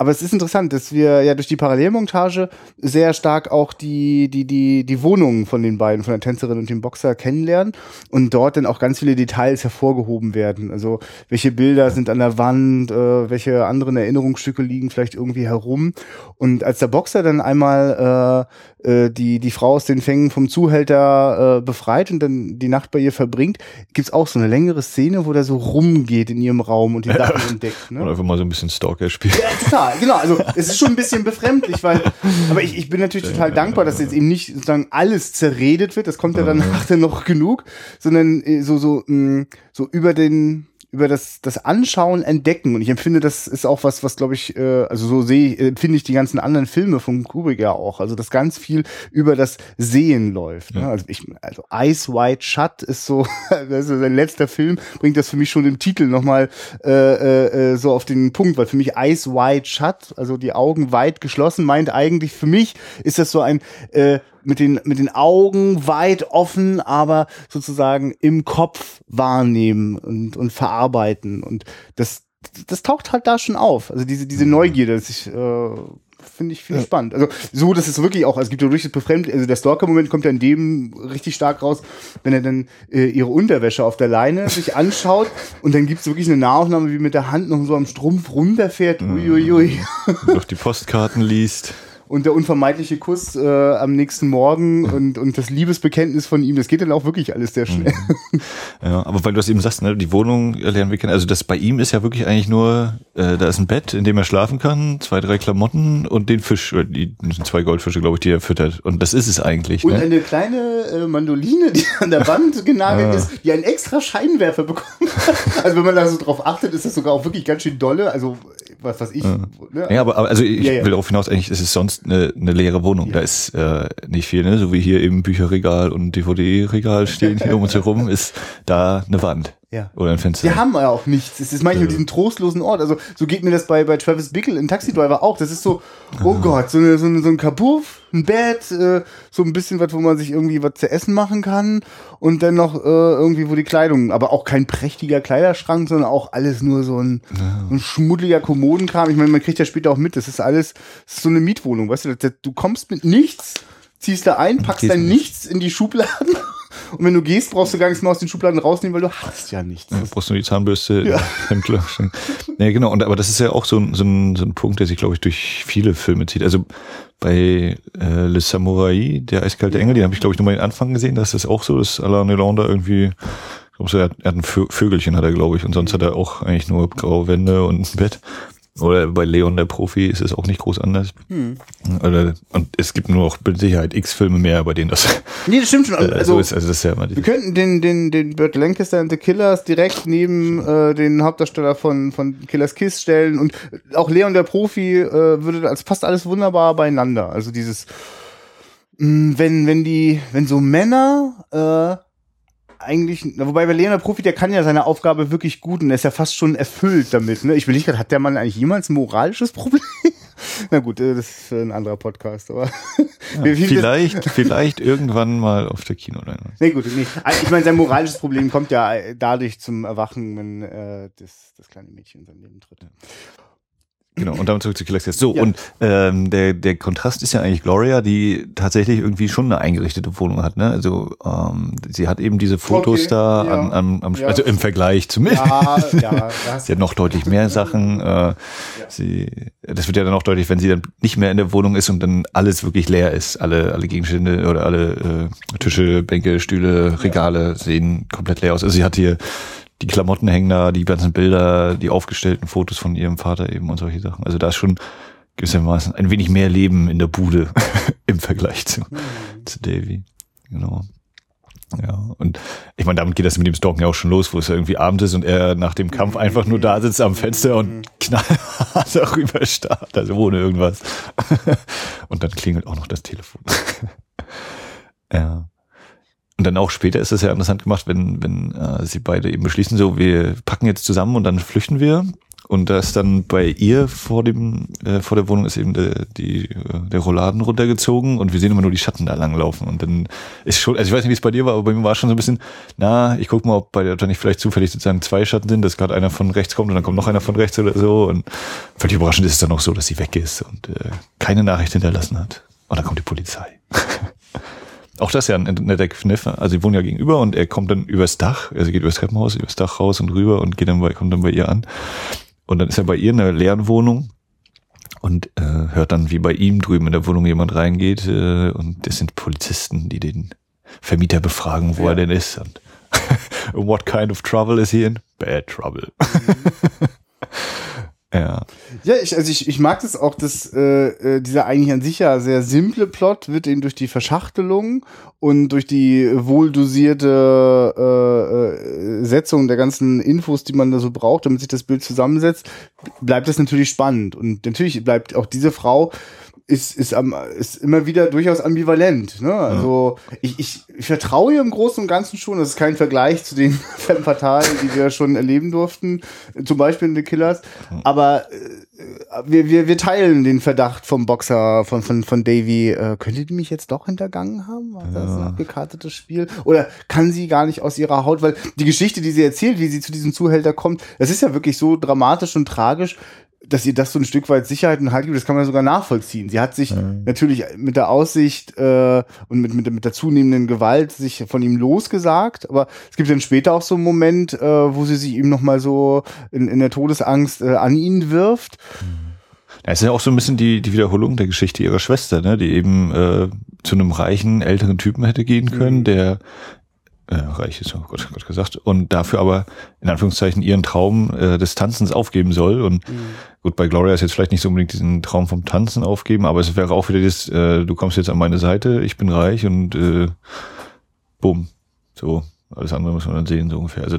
aber es ist interessant, dass wir ja durch die Parallelmontage sehr stark auch die, die, die, die Wohnungen von den beiden, von der Tänzerin und dem Boxer kennenlernen und dort dann auch ganz viele Details hervorgehoben werden. Also welche Bilder sind an der Wand, äh, welche anderen Erinnerungsstücke liegen vielleicht irgendwie herum. Und als der Boxer dann einmal äh, äh, die, die Frau aus den Fängen vom Zuhälter äh, befreit und dann die Nacht bei ihr verbringt, gibt's auch so eine längere Szene, wo der so rumgeht in ihrem Raum und die Sachen entdeckt. Ne? Oder einfach mal so ein bisschen Stalker spielt. Ja, total genau. Also es ist schon ein bisschen befremdlich, weil, aber ich, ich bin natürlich total dankbar, dass jetzt eben nicht sozusagen alles zerredet wird. Das kommt ja dann nachher noch genug, sondern äh, so, so, mh, mm, so über den, über das, das Anschauen entdecken. Und ich empfinde, das ist auch was, was glaube ich, äh, also so sehe ich, empfinde ich die ganzen anderen Filme von Kubrick ja auch. Also dass ganz viel über das Sehen läuft. Ne? Also ich, also Eyes Wide Shut ist so, das ist sein letzter Film, bringt das für mich schon im Titel nochmal äh, äh, äh, so auf den Punkt, weil für mich Eyes Wide Shut, also die Augen weit geschlossen, meint eigentlich für mich ist das so ein äh, mit den, mit den Augen weit offen, aber sozusagen im Kopf wahrnehmen und, und verarbeiten. Und das, das taucht halt da schon auf. Also diese, diese Neugierde, dass ich, äh, finde ich, finde ich ja. spannend. Also so, dass es wirklich auch, also es gibt ja durchaus befremd, also der Stalker-Moment kommt ja in dem richtig stark raus, wenn er dann äh, ihre Unterwäsche auf der Leine sich anschaut und dann gibt es wirklich eine Nahaufnahme, wie mit der Hand noch so am Strumpf runterfährt, uiuiui. Noch die Postkarten liest und der unvermeidliche Kuss äh, am nächsten Morgen und, und das Liebesbekenntnis von ihm, das geht dann auch wirklich alles sehr schnell. Mhm. Ja, aber weil du das eben sagst, ne, die Wohnung lernen wir kennen, also das bei ihm ist ja wirklich eigentlich nur, äh, da ist ein Bett, in dem er schlafen kann, zwei, drei Klamotten und den Fisch, oder die sind zwei Goldfische, glaube ich, die er füttert. Und das ist es eigentlich. Und ne? eine kleine äh, Mandoline, die an der Wand genagelt ist, die einen extra Scheinwerfer bekommt. also wenn man da so drauf achtet, ist das sogar auch wirklich ganz schön dolle. Also was was ich. Ja, ne? ja aber, aber also ich ja, ja. will darauf hinaus, eigentlich ist es sonst eine, eine leere Wohnung. Da ist äh, nicht viel, ne? So wie hier eben Bücherregal und DVD-Regal stehen hier um uns herum, ist da eine Wand. Ja. Oder ein Fenster. Wir haben ja auch nichts. Es ist manchmal ja. diesen trostlosen Ort. Also so geht mir das bei, bei Travis Bickle in Taxi Driver auch. Das ist so, oh ah. Gott, so, eine, so, eine, so ein Kapuff, ein Bett, äh, so ein bisschen was, wo man sich irgendwie was zu essen machen kann. Und dann noch äh, irgendwie, wo die Kleidung, aber auch kein prächtiger Kleiderschrank, sondern auch alles nur so ein, ja. so ein schmuddeliger Kommodenkram. Ich meine, man kriegt ja später auch mit, das ist alles, das ist so eine Mietwohnung, weißt du, du kommst mit nichts, ziehst da ein, packst dann nichts in die Schubladen und wenn du gehst, brauchst du gar nichts mehr aus den Schubladen rausnehmen, weil du hast ja nichts. Ja, brauchst nur die Zahnbürste ja. ja, genau. Und, aber das ist ja auch so ein, so ein, so ein Punkt, der sich, glaube ich, durch viele Filme zieht. Also bei äh, Le Samurai, der eiskalte Engel, den habe ich, glaube ich, nur mal den Anfang gesehen. Das ist auch so, dass Alain Delon da irgendwie er hat ein Vögelchen, hat er, glaube ich, und sonst hat er auch eigentlich nur graue Wände und ein Bett. Oder bei Leon der Profi ist es auch nicht groß anders. Hm. Oder, und es gibt nur noch mit Sicherheit x Filme mehr, bei denen das. Nee, das stimmt schon. Also, also, ist, also das ist ja immer wir könnten den, den, den Burt Lancaster and the Killers direkt neben äh, den Hauptdarsteller von, von Killers Kiss stellen. Und auch Leon der Profi äh, würde, als passt alles wunderbar beieinander. Also dieses, mh, hm, wenn, wenn die, wenn so Männer, äh, eigentlich, wobei bei Leonard Profi, der kann ja seine Aufgabe wirklich gut und er ist ja fast schon erfüllt damit. Ne? Ich will nicht gerade, hat der Mann eigentlich jemals ein moralisches Problem? Na gut, äh, das ist für ein anderer Podcast, aber ja, vielleicht, vielleicht irgendwann mal auf der Kinoleinwand. Nee, gut, nee. Also ich meine, sein moralisches Problem kommt ja dadurch zum Erwachen, wenn äh, das, das kleine Mädchen in sein Leben tritt. Genau, und damit zurück zu Killer So, ja. und ähm, der, der Kontrast ist ja eigentlich Gloria, die tatsächlich irgendwie schon eine eingerichtete Wohnung hat. Ne? Also ähm, sie hat eben diese Fotos okay, da ja. an, an, am, ja. also im Vergleich zu mir. Ja, ja, sie hat noch deutlich mehr Sachen. Äh, sie, das wird ja dann auch deutlich, wenn sie dann nicht mehr in der Wohnung ist und dann alles wirklich leer ist. Alle, alle Gegenstände oder alle äh, Tische, Bänke, Stühle, Regale sehen komplett leer aus. Also sie hat hier die Klamotten hängen da, die ganzen Bilder, die aufgestellten Fotos von ihrem Vater eben und solche Sachen. Also da ist schon gewissermaßen ein wenig mehr Leben in der Bude im Vergleich zu, mhm. zu Davy. Genau. Ja, und ich meine, damit geht das mit dem Stalken ja auch schon los, wo es ja irgendwie Abend ist und er nach dem Kampf mhm. einfach nur da sitzt am Fenster und mhm. knallhart darüber starrt, also ohne irgendwas. und dann klingelt auch noch das Telefon. ja. Und dann auch später ist es ja interessant gemacht, wenn, wenn äh, sie beide eben beschließen, so, wir packen jetzt zusammen und dann flüchten wir. Und da ist dann bei ihr vor dem äh, vor der Wohnung ist eben der, die, äh, der Rolladen runtergezogen und wir sehen immer nur die Schatten da langlaufen. Und dann ist schon, also ich weiß nicht, wie es bei dir war, aber bei mir war es schon so ein bisschen, na, ich guck mal, ob bei der nicht vielleicht zufällig sozusagen zwei Schatten sind, dass gerade einer von rechts kommt und dann kommt noch einer von rechts oder so. Und völlig überraschend ist es dann auch so, dass sie weg ist und äh, keine Nachricht hinterlassen hat. Und dann kommt die Polizei. Auch das ist ja ein netter Kniff. Also sie wohnen ja gegenüber und er kommt dann übers Dach, also geht übers Treppenhaus, übers Dach raus und rüber und geht dann bei, kommt dann bei ihr an. Und dann ist er bei ihr in einer leeren Wohnung und äh, hört dann, wie bei ihm drüben in der Wohnung jemand reingeht äh, und das sind Polizisten, die den Vermieter befragen, wo ja. er denn ist. Und what kind of trouble is he in? Bad trouble. Mhm. Ja. Ja, ich, also ich, ich mag das auch, dass äh, äh, dieser eigentlich an sich ja sehr simple Plot wird eben durch die Verschachtelung und durch die wohldosierte äh, äh, Setzung der ganzen Infos, die man da so braucht, damit sich das Bild zusammensetzt, bleibt das natürlich spannend. Und natürlich bleibt auch diese Frau ist, ist, am, ist immer wieder durchaus ambivalent. Ne? Also ich, ich, ich vertraue ihr im Großen und Ganzen schon. Das ist kein Vergleich zu den Femme Fatalen, die wir schon erleben durften, zum Beispiel in The Killers. Aber äh, wir, wir, wir teilen den Verdacht vom Boxer, von, von, von Davy. Äh, könnte die mich jetzt doch hintergangen haben? War das ein abgekartetes Spiel? Oder kann sie gar nicht aus ihrer Haut? Weil die Geschichte, die sie erzählt, wie sie zu diesem Zuhälter kommt, das ist ja wirklich so dramatisch und tragisch, dass ihr das so ein Stück weit Sicherheit und Halt gibt, das kann man sogar nachvollziehen. Sie hat sich mhm. natürlich mit der Aussicht äh, und mit, mit, mit der zunehmenden Gewalt sich von ihm losgesagt, aber es gibt dann später auch so einen Moment, äh, wo sie sich ihm nochmal so in, in der Todesangst äh, an ihn wirft. Das ist ja auch so ein bisschen die, die Wiederholung der Geschichte ihrer Schwester, ne? die eben äh, zu einem reichen, älteren Typen hätte gehen können, mhm. der äh, reich ist, oh Gott, Gott gesagt, und dafür aber in Anführungszeichen ihren Traum äh, des Tanzens aufgeben soll. Und mhm. gut, bei Gloria ist jetzt vielleicht nicht so unbedingt diesen Traum vom Tanzen aufgeben, aber es wäre auch wieder das, äh, du kommst jetzt an meine Seite, ich bin reich und äh, bumm. So, alles andere muss man dann sehen, so ungefähr. Also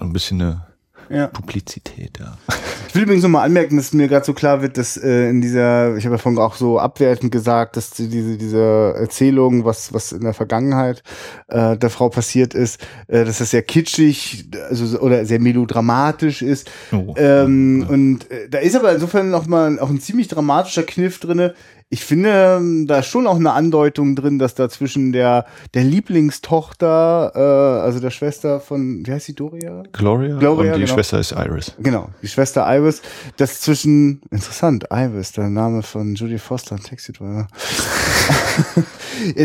ein bisschen eine ja. Publizität, ja. Ich will übrigens nochmal anmerken, dass mir gerade so klar wird, dass äh, in dieser, ich habe ja vorhin auch so abwertend gesagt, dass diese, diese Erzählung, was, was in der Vergangenheit äh, der Frau passiert ist, äh, dass das sehr kitschig also, oder sehr melodramatisch ist. Oh. Ähm, ja. Und äh, da ist aber insofern nochmal auch ein ziemlich dramatischer Kniff drinne, ich finde, ähm, da ist schon auch eine Andeutung drin, dass da zwischen der, der Lieblingstochter, äh, also der Schwester von, wie heißt sie, Doria? Gloria. Gloria und die genau. Schwester ist Iris. Genau, die Schwester Iris. Das zwischen, interessant, Iris, der Name von Judy Foster, ein Taxi Driver.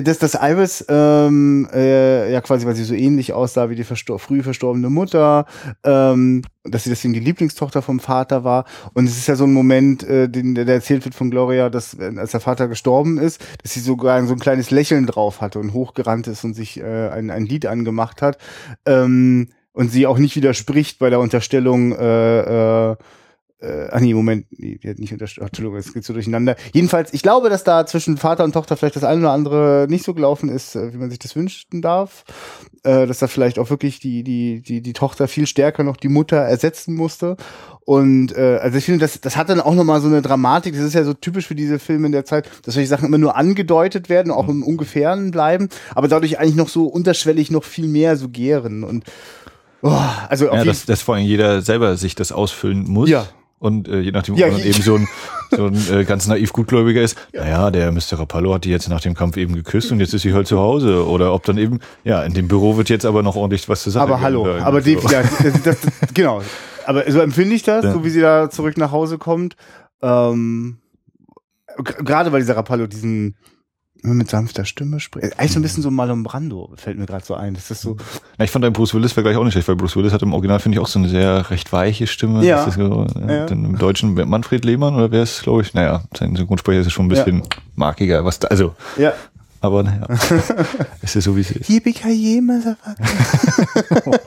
dass das Iris ähm, äh, ja quasi, weil sie so ähnlich aussah wie die verstor früh verstorbene Mutter, ähm, dass sie deswegen die Lieblingstochter vom Vater war. Und es ist ja so ein Moment, äh, den, der erzählt wird von Gloria, dass als der Vater gestorben ist, dass sie sogar so ein kleines Lächeln drauf hatte und hochgerannt ist und sich äh, ein, ein Lied angemacht hat. Ähm, und sie auch nicht widerspricht bei der Unterstellung, äh, äh, äh, ah nee, Moment, nee, die hat nicht unterstützt. Entschuldigung, es geht so durcheinander. Jedenfalls, ich glaube, dass da zwischen Vater und Tochter vielleicht das eine oder andere nicht so gelaufen ist, äh, wie man sich das wünschen darf. Äh, dass da vielleicht auch wirklich die, die, die, die Tochter viel stärker noch die Mutter ersetzen musste. Und äh, also ich finde, das, das hat dann auch nochmal so eine Dramatik. Das ist ja so typisch für diese Filme in der Zeit, dass solche Sachen immer nur angedeutet werden, auch im Ungefähren bleiben, aber dadurch eigentlich noch so unterschwellig noch viel mehr so gären. Und oh, also ja, dass, dass vor allem jeder selber sich das ausfüllen muss. Ja Und äh, je nachdem, Ja, ob man ich- eben so ein, so ein äh, ganz naiv Gutgläubiger ist, naja, der Mr. Rapallo hat die jetzt nach dem Kampf eben geküsst und jetzt ist sie halt zu Hause. Oder ob dann eben, ja, in dem Büro wird jetzt aber noch ordentlich was zu sagen. Aber hallo, aber die, die, ja, das, das, genau. Aber so empfinde ich das, Ja. so wie sie da zurück nach Hause kommt. Ähm, Gerade weil dieser Rapallo diesen immer mit sanfter Stimme spricht. Eigentlich so ein bisschen so Marlon Brando, fällt mir gerade so ein. Das ist so. Na, ich fand dein Bruce Willis Vergleich auch nicht schlecht, weil Bruce Willis hat im Original, finde ich, auch so eine sehr recht weiche Stimme. Ja. Das ist so, ja, Ja. Im Deutschen Manfred Lehmann oder wer ist, glaube ich, naja, sein Synchronsprecher ist schon ein bisschen markiger, was da, also, Ja. aber naja, es ist so, wie es ist. Yippie Motherfucker.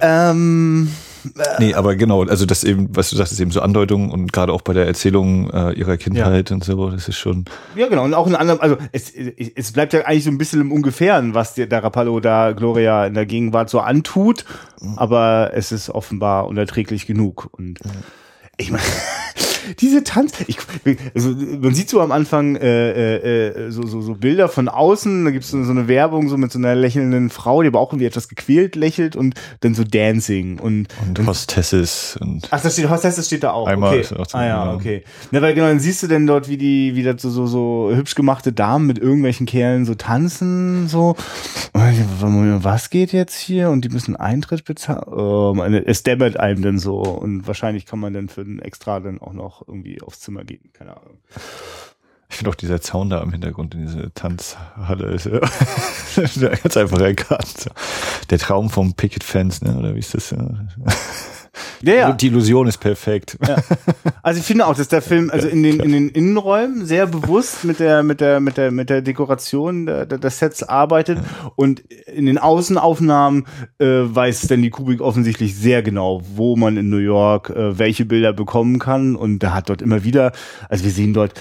ähm, Nee, aber genau, also das eben, was du sagst, ist eben so Andeutungen und gerade auch bei der Erzählung äh, ihrer Kindheit und so, das ist schon, Ja, genau. Und auch in anderem, also es, es bleibt ja eigentlich so ein bisschen im Ungefähren, was der, der Rapallo da Gloria in der Gegenwart so antut, aber es ist offenbar unerträglich genug. Und ich meine, diese Tanz, ich, also man sieht so am Anfang äh, äh, äh, so, so, so Bilder von außen, da gibt es so, so eine Werbung so mit so einer lächelnden Frau, die aber auch irgendwie etwas gequält lächelt und dann so Dancing und und Hostesses und Ach, das steht, Hostess, das steht da auch. Einmal okay. auch ah ja, okay. Na, weil genau, dann siehst du denn dort, wie die, wie das so, so, so hübsch gemachte Damen mit irgendwelchen Kerlen so tanzen, so. Und Was geht jetzt hier? Und die müssen Eintritt bezahlen. Oh, meine, es dämmert einem dann so. Und wahrscheinlich kann man dann für ein Extra dann auch noch irgendwie aufs Zimmer gehen. Keine Ahnung. ich finde auch dieser Zaun da im Hintergrund in diese Tanzhalle ist ja ganz einfach erkannt. Der Traum vom Picket Fence, ne, oder wie ist das? Ja. Ja, ja. Die Illusion ist perfekt. Also ich finde auch, dass der Film also in den in den Innenräumen sehr bewusst mit der mit der mit der mit der Dekoration der, der, des Sets arbeitet und in den Außenaufnahmen äh, weiß Stanley Kubrick offensichtlich sehr genau, wo man in New York äh, welche Bilder bekommen kann und da hat dort immer wieder, also wir sehen dort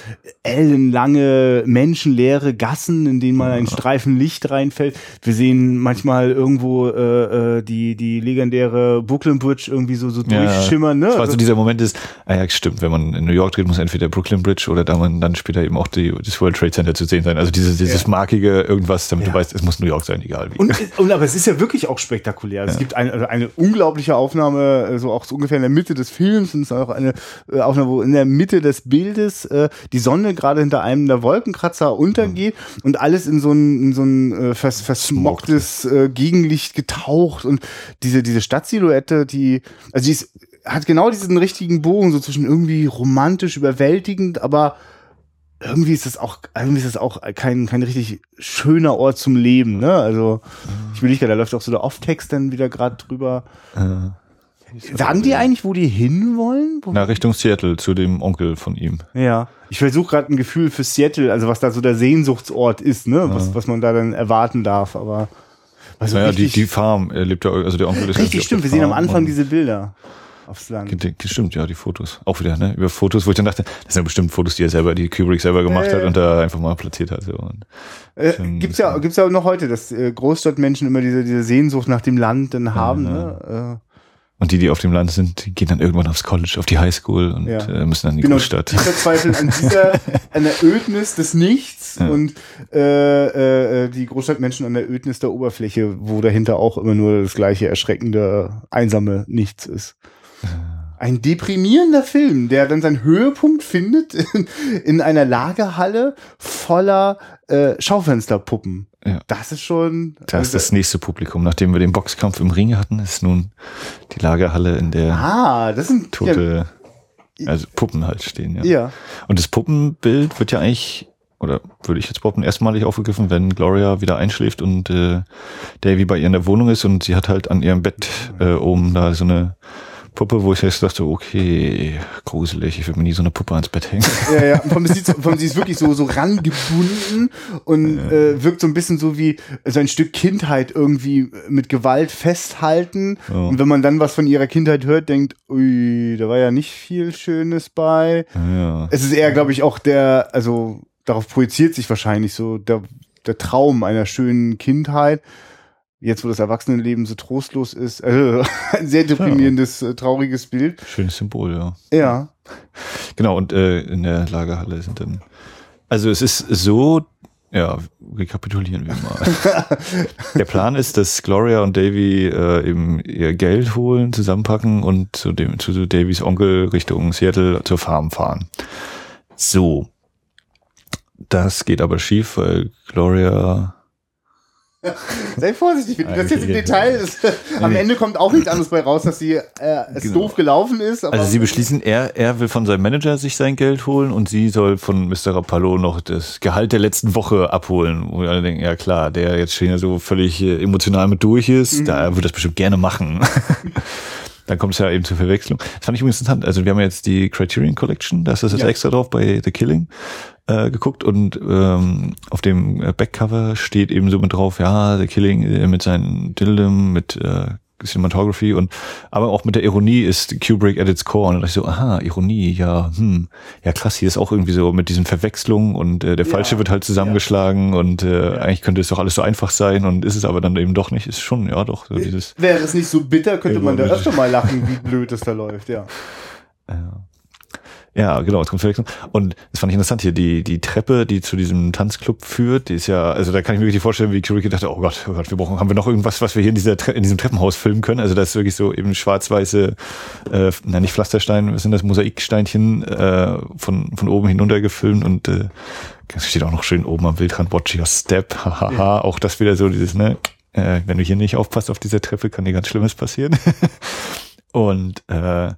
ellenlange menschenleere Gassen, in denen mal ein Streifen Licht reinfällt. Wir sehen manchmal irgendwo äh, äh, die die legendäre Brooklyn Bridge irgendwie so so durchschimmern, ne? Das war so dieser Moment ist, ah ja, stimmt, wenn man in New York dreht, muss entweder Brooklyn Bridge oder da man dann später eben auch die, das World Trade Center zu sehen sein. Also dieses, dieses markige irgendwas, damit Ja. du weißt, es muss New York sein, egal wie. Und, und aber es ist ja wirklich auch spektakulär. Also Es gibt eine, also eine unglaubliche Aufnahme, äh, so auch so ungefähr in der Mitte des Films, und es ist auch eine äh, Aufnahme, wo in der Mitte des Bildes äh, die Sonne gerade hinter einem der Wolkenkratzer untergeht und alles in so ein, in so ein äh, vers, versmocktes äh, Gegenlicht getaucht und diese, diese Stadtsilhouette, die, also die ist, hat genau diesen richtigen Bogen, so zwischen irgendwie romantisch, überwältigend, aber irgendwie ist das auch, irgendwie ist das auch kein, kein richtig schöner Ort zum Leben, ne? Also, ich will nicht, da läuft auch so der Off-Text dann wieder gerade drüber. Äh, Sagen die eigentlich, wo die hinwollen? Wo- na, Richtung Seattle, zu dem Onkel von ihm. Ja. Ich versuche gerade ein Gefühl für Seattle, also was da so der Sehnsuchtsort ist, ne? Was, was man da dann erwarten darf, aber. Also Naja, die, die Farm, er lebt ja, also der Onkel ist richtig stimmt, wir sehen am Anfang diese Bilder aufs Land. Stimmt, ja, die Fotos. Auch wieder, ne? Über Fotos, wo ich dann dachte, das sind ja bestimmt Fotos, die er selber, die Kubrick selber gemacht Ja, hat ja. und da einfach mal platziert hat. So. Und Äh, gibt's ja, gibt's ja auch noch heute, dass äh, Großstadtmentschen immer diese, diese Sehnsucht nach dem Land dann haben, ne? Äh, Und die, die auf dem Land sind, gehen dann irgendwann aufs College, auf die Highschool und Ja. äh, müssen dann in die Genau, Großstadt. die verzweifeln an dieser, an der Ödnis des Nichts Ja. und äh, äh, die Großstadtmenschen an der Ödnis der Oberfläche, wo dahinter auch immer nur das gleiche erschreckende, einsame Nichts ist. Ein deprimierender Film, der dann seinen Höhepunkt findet in, in einer Lagerhalle voller äh, Schaufensterpuppen. Ja. Das ist schon. Da ist das nächste Publikum. Nachdem wir den Boxkampf im Ring hatten, ist nun die Lagerhalle, in der ah, das sind tote, also Puppen halt stehen. Ja. Ja, ja. Und das Puppenbild wird ja eigentlich, oder würde ich jetzt behaupten, erstmalig aufgegriffen, wenn Gloria wieder einschläft und äh, Davy bei ihr in der Wohnung ist und sie hat halt an ihrem Bett äh, oben da so eine Puppe, wo ich jetzt dachte, okay, gruselig, ich würde mir nie so eine Puppe ans Bett hängen. Ja, ja. Von sie, von sie ist wirklich so, so rangebunden und äh, wirkt so ein bisschen so wie so ein Stück Kindheit irgendwie mit Gewalt festhalten. Ja. Und wenn man dann was von ihrer Kindheit hört, denkt, ui, da war ja nicht viel Schönes bei. ja. Es ist eher, glaube ich, auch der, also darauf projiziert sich wahrscheinlich so der, der Traum einer schönen Kindheit. Jetzt, wo das Erwachsenenleben so trostlos ist, also ein sehr deprimierendes, äh, trauriges Bild. Schönes Symbol, ja. Ja. Genau, und äh, in der Lagerhalle sind dann. Also es ist so, Ja, rekapitulieren wir mal. Der Plan ist, dass Gloria und Davy äh, eben ihr Geld holen, zusammenpacken und zu dem zu Davys Onkel Richtung Seattle zur Farm fahren. So. Das geht aber schief, weil Gloria Sei vorsichtig, wenn du das jetzt im Detail ist. Am Ende kommt auch nichts anderes bei raus, dass sie äh, es Genau. doof gelaufen ist. Also sie beschließen, er, er will von seinem Manager sich sein Geld holen und sie soll von Mr. Rapallo noch das Gehalt der letzten Woche abholen. Wo wir alle denken, ja klar, der jetzt schon so völlig äh, emotional mit durch ist, da wird das bestimmt gerne machen. Dann kommt es ja eben zur Verwechslung. Das fand ich übrigens interessant. Also wir haben jetzt die Criterion Collection, da ist das jetzt Ja. extra drauf bei The Killing äh, geguckt und ähm, auf dem äh, Backcover steht eben so mit drauf, ja, The Killing äh, mit seinen Dildem, mit äh, Cinematography und aber auch mit der Ironie ist Kubrick at its core und dann dachte ich so, aha, Ironie, ja, hm, ja krass, hier ist auch irgendwie so mit diesen Verwechslungen und äh, der Falsche Ja. wird halt zusammengeschlagen und äh, eigentlich könnte es doch alles so einfach sein und ist es aber dann eben doch nicht, ist schon, ja doch, so dieses wäre es nicht so bitter, könnte man da öfter mal lachen, wie blöd das da läuft, ja. Ja. Ja, genau, es kommt Verwechslung. Und das fand ich interessant hier, die, die Treppe, die zu diesem Tanzclub führt, die ist ja, also da kann ich mir wirklich vorstellen, wie Kubrick gedacht hat, oh Gott, oh Gott, wir brauchen, haben wir noch irgendwas, was wir hier in dieser, Tre in diesem Treppenhaus filmen können? Also das ist wirklich so eben schwarz-weiße, äh, na nicht Pflasterstein, was sind das, Mosaiksteinchen, äh, von, von oben hinunter gefilmt und, äh, das steht auch noch schön oben am Bildrand, watch your step, hahaha, auch das wieder so dieses, ne, äh, wenn du hier nicht aufpasst auf dieser Treppe, kann dir ganz Schlimmes passieren. Und äh,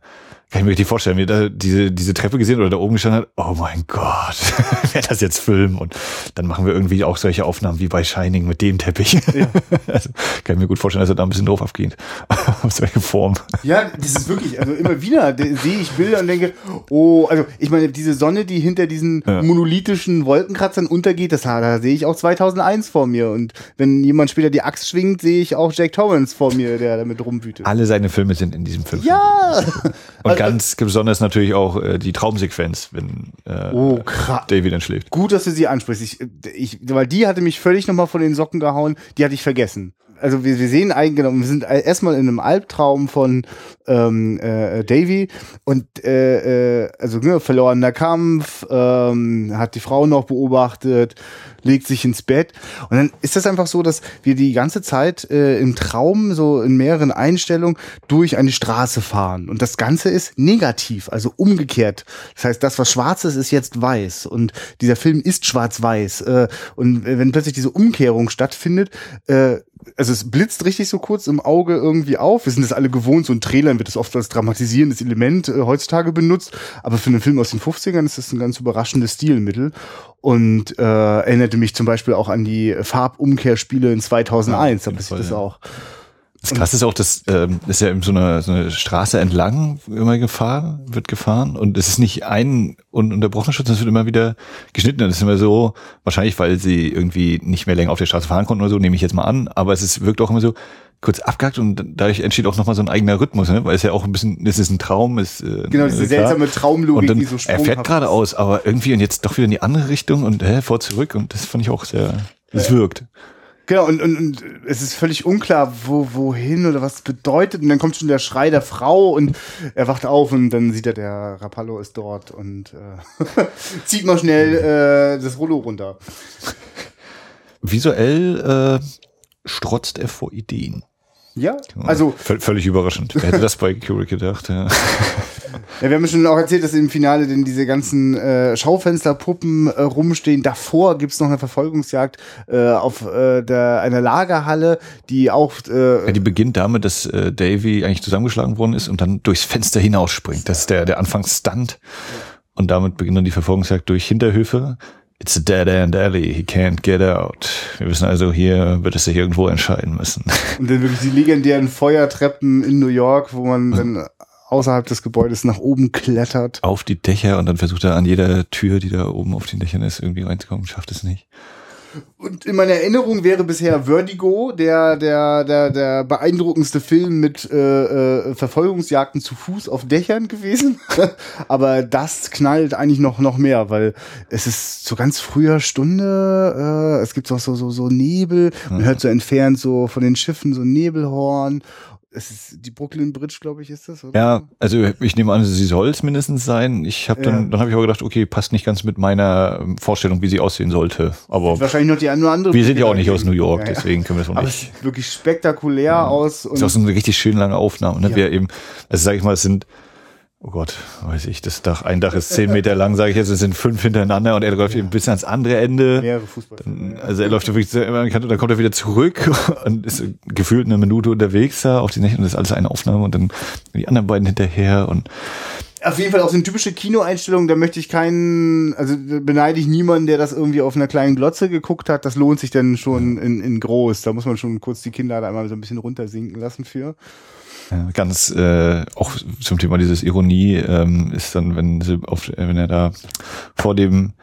kann ich mir richtig vorstellen, wie da diese, diese Treppe gesehen oder da oben gestanden hat, oh mein Gott, wer das jetzt filmen? Und dann machen wir irgendwie auch solche Aufnahmen wie bei Shining mit dem Teppich. also, kann ich mir gut vorstellen, dass er da ein bisschen drauf abgeht. Auf solche Form. Ja, das ist wirklich, also immer wieder de- sehe ich Bilder und denke, oh, also ich meine, diese Sonne, die hinter diesen Ja. monolithischen Wolkenkratzern untergeht, das da sehe ich auch 2001 vor mir. Und wenn jemand später die Axt schwingt, sehe ich auch Jack Torrance vor mir, der damit rumwütet. Alle seine Filme sind in diesem Film. Ja! Und ganz besonders natürlich auch äh, die Traumsequenz, wenn äh, Oh. David dann schläft. Gut, dass du sie ansprichst. Ich, ich, weil die hatte mich völlig nochmal von den Socken gehauen. Die hatte ich vergessen. Also wir, wir sehen eigentlich, genau, wir sind erstmal in einem Albtraum von ähm, äh, Davy und äh, äh, also ne, verlorener Kampf, ähm, hat die Frau noch beobachtet, legt sich ins Bett. Und dann ist das einfach so, dass wir die ganze Zeit äh, im Traum so in mehreren Einstellungen durch eine Straße fahren. Und das Ganze ist negativ, also umgekehrt. Das heißt, das was schwarz ist, ist jetzt weiß. Und dieser Film ist schwarz-weiß. Äh, und wenn plötzlich diese Umkehrung stattfindet, äh, also es blitzt richtig so kurz im Auge irgendwie auf. Wir sind das alle gewohnt, so in Trailern wird das oft als dramatisierendes Element äh, heutzutage benutzt, aber für einen Film aus den 50ern ist das ein ganz überraschendes Stilmittel und äh, erinnerte mich zum Beispiel auch an die Farbumkehrspiele in 2001, da jeden bis ich das ja. auch. Das krasse ist auch, dass ähm, ist ja eben so eine, so eine Straße entlang immer gefahren, wird gefahren und es ist nicht ein un unterbrochener Schutz, es wird immer wieder geschnitten. Das ist immer so, wahrscheinlich, weil sie irgendwie nicht mehr länger auf der Straße fahren konnten oder so, nehme ich jetzt mal an, aber es ist, wirkt auch immer so kurz abgehakt und dadurch entsteht auch nochmal so ein eigener Rhythmus, ne? weil es ja auch ein bisschen, es ist ein Traum, ist äh, Genau, diese klar. seltsame Traumlogik, und die so er fährt geradeaus, aber irgendwie und jetzt doch wieder in die andere Richtung und hä, vor zurück und das fand ich auch sehr, es wirkt. Genau, und, und, und es ist völlig unklar, wo, wohin oder was bedeutet. Und dann kommt schon der Schrei der Frau und er wacht auf und dann sieht er, der Rapallo ist dort und äh, zieht mal schnell äh, das Rollo runter. Visuell äh, strotzt er vor Ideen. Ja, also Völ völlig überraschend. Wer hätte das bei Kubrick gedacht? Ja. ja, wir haben ja schon auch erzählt, dass im Finale denn diese ganzen äh, Schaufensterpuppen äh, rumstehen. Davor gibt's noch eine Verfolgungsjagd äh, auf äh, der, einer Lagerhalle, die auch äh, Ja, die beginnt damit, dass äh, Davy eigentlich zusammengeschlagen worden ist und dann durchs Fenster hinausspringt. Das ist der, der Anfangsstunt. Und damit beginnt dann die Verfolgungsjagd durch Hinterhöfe. It's a dead end alley. He can't get out. Wir wissen also, hier wird es sich irgendwo entscheiden müssen. Und dann wirklich die legendären Feuertreppen in New York, wo man dann außerhalb des Gebäudes nach oben klettert. Auf die Dächer und dann versucht er an jeder Tür, die da oben auf den Dächern ist, irgendwie reinzukommen, schafft es nicht. Und in meiner Erinnerung wäre bisher Vertigo der, der, der, der beeindruckendste Film mit äh, äh, Verfolgungsjagden zu Fuß auf Dächern gewesen. Aber das knallt eigentlich noch, noch mehr, weil es ist zu ganz früher Stunde, äh, es gibt auch so, so, so Nebel, man hört so entfernt so von den Schiffen so Nebelhorn. Es ist die Brooklyn Bridge, glaube ich, ist das, oder? Ja, also ich nehme an, sie soll es mindestens sein. Ich habe dann, Ja. dann habe ich aber gedacht, okay, passt nicht ganz mit meiner ähm, Vorstellung, wie sie aussehen sollte. Aber Wahrscheinlich noch die eine oder andere. wir sind ja auch nicht aus New York, Ja, ja. deswegen können wir es auch Aber es nicht. sieht wirklich spektakulär aus. Und ist auch so eine richtig schön lange Aufnahme. Ne? Ja. Wir eben, also sage ich mal, es sind, oh Gott, weiß ich, das Dach, ein Dach ist zehn Meter lang, sage ich jetzt, es sind fünf hintereinander und er läuft eben bis ans andere Ende. mehrere Fußballfilme. Also er läuft wirklich immer an die Kante und dann kommt er wieder zurück und ist gefühlt eine Minute unterwegs da auf die Nächte und das ist alles eine Aufnahme und dann die anderen beiden hinterher und Auf jeden Fall auch so eine typische Kinoeinstellung, da möchte ich keinen, also beneide ich niemanden, der das irgendwie auf einer kleinen Glotze geguckt hat. Das lohnt sich dann schon in, in groß. Da muss man schon kurz die Kinder da einmal so ein bisschen runtersinken lassen für. Ganz äh, auch zum Thema dieses Ironie ähm, ist dann, wenn sie auf, wenn er da vor dem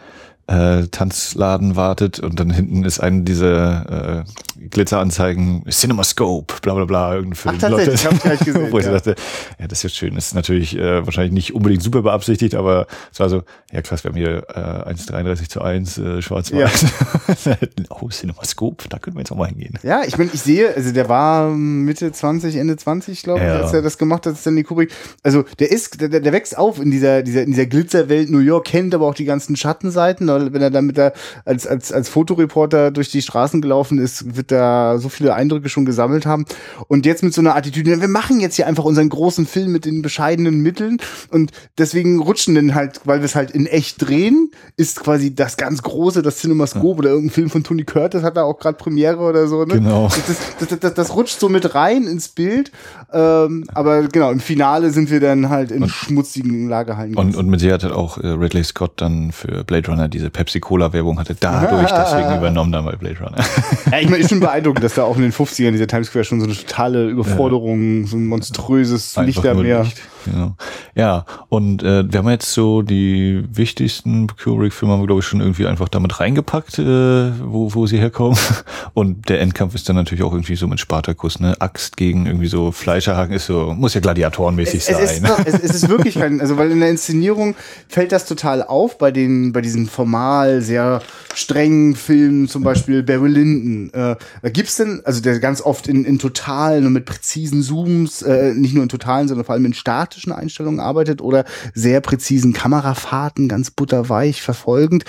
äh, Tanzladen wartet und dann hinten ist eine dieser äh, Glitzeranzeigen CinemaScope, bla bla bla, irgendein Film. Ach, tatsächlich, Leute, ich gleich gesehen, Wo ich ja. dachte, ja, das ist jetzt schön. Das ist natürlich äh, wahrscheinlich nicht unbedingt super beabsichtigt, aber es war so, ja krass, wir haben hier äh, 1,33 zu 1, äh, schwarz-weiß. oh, CinemaScope, da können wir jetzt auch mal hingehen. Ja, ich meine, ich sehe, also der war Mitte 20, Ende 20, glaube ich, Ja. als er das gemacht hat, Stanley Kubrick. Also der ist, der, der wächst auf in dieser, dieser, in dieser Glitzerwelt New York, kennt aber auch die ganzen Schattenseiten. Wenn er dann mit der, als, als, als Fotoreporter durch die Straßen gelaufen ist, wird er so viele Eindrücke schon gesammelt haben. Und jetzt mit so einer Attitüde, wir machen jetzt hier einfach unseren großen Film mit den bescheidenen Mitteln und deswegen rutschen dann halt, weil wir es halt in echt drehen, ist quasi das ganz große, das CinemaScope oder irgendein Film von Tony Curtis hat da auch gerade Premiere oder so. Ne? Genau. Das, das, das, das rutscht so mit rein ins Bild. Ähm, aber genau, im Finale sind wir dann halt in schmutzigen Lagerhallen. Und, und mit Sicherheit hat auch äh, Ridley Scott dann für Blade Runner diese Pepsi-Cola-Werbung hatte dadurch deswegen übernommen dann bei Blade Runner. ja, ich meine, ist schon beeindruckend, dass da auch in den 50ern dieser Times Square schon so eine totale Überforderung, so ein monströses Einfach Lichtermeer. Licht. Genau. Ja, und äh, wir haben jetzt so die wichtigsten Kubrick-Filme, haben wir, glaube ich, schon irgendwie einfach damit reingepackt, äh, wo, wo sie herkommen. Und der Endkampf ist dann natürlich auch irgendwie so mit Spartakus, ne? Axt gegen irgendwie so Fleischerhaken ist so, muss ja gladiatorenmäßig Es sein. ist, doch- es, es ist wirklich kein, also weil in der Inszenierung fällt das total auf bei den, bei diesen formal sehr strengen Filmen, zum Beispiel Barry Lyndon. Äh, da gibt's denn, also der ganz oft in, in totalen und mit präzisen Zooms, äh, nicht nur in totalen, sondern vor allem in statischen Einstellungen arbeitet oder sehr präzisen Kamerafahrten, ganz butterweich verfolgend.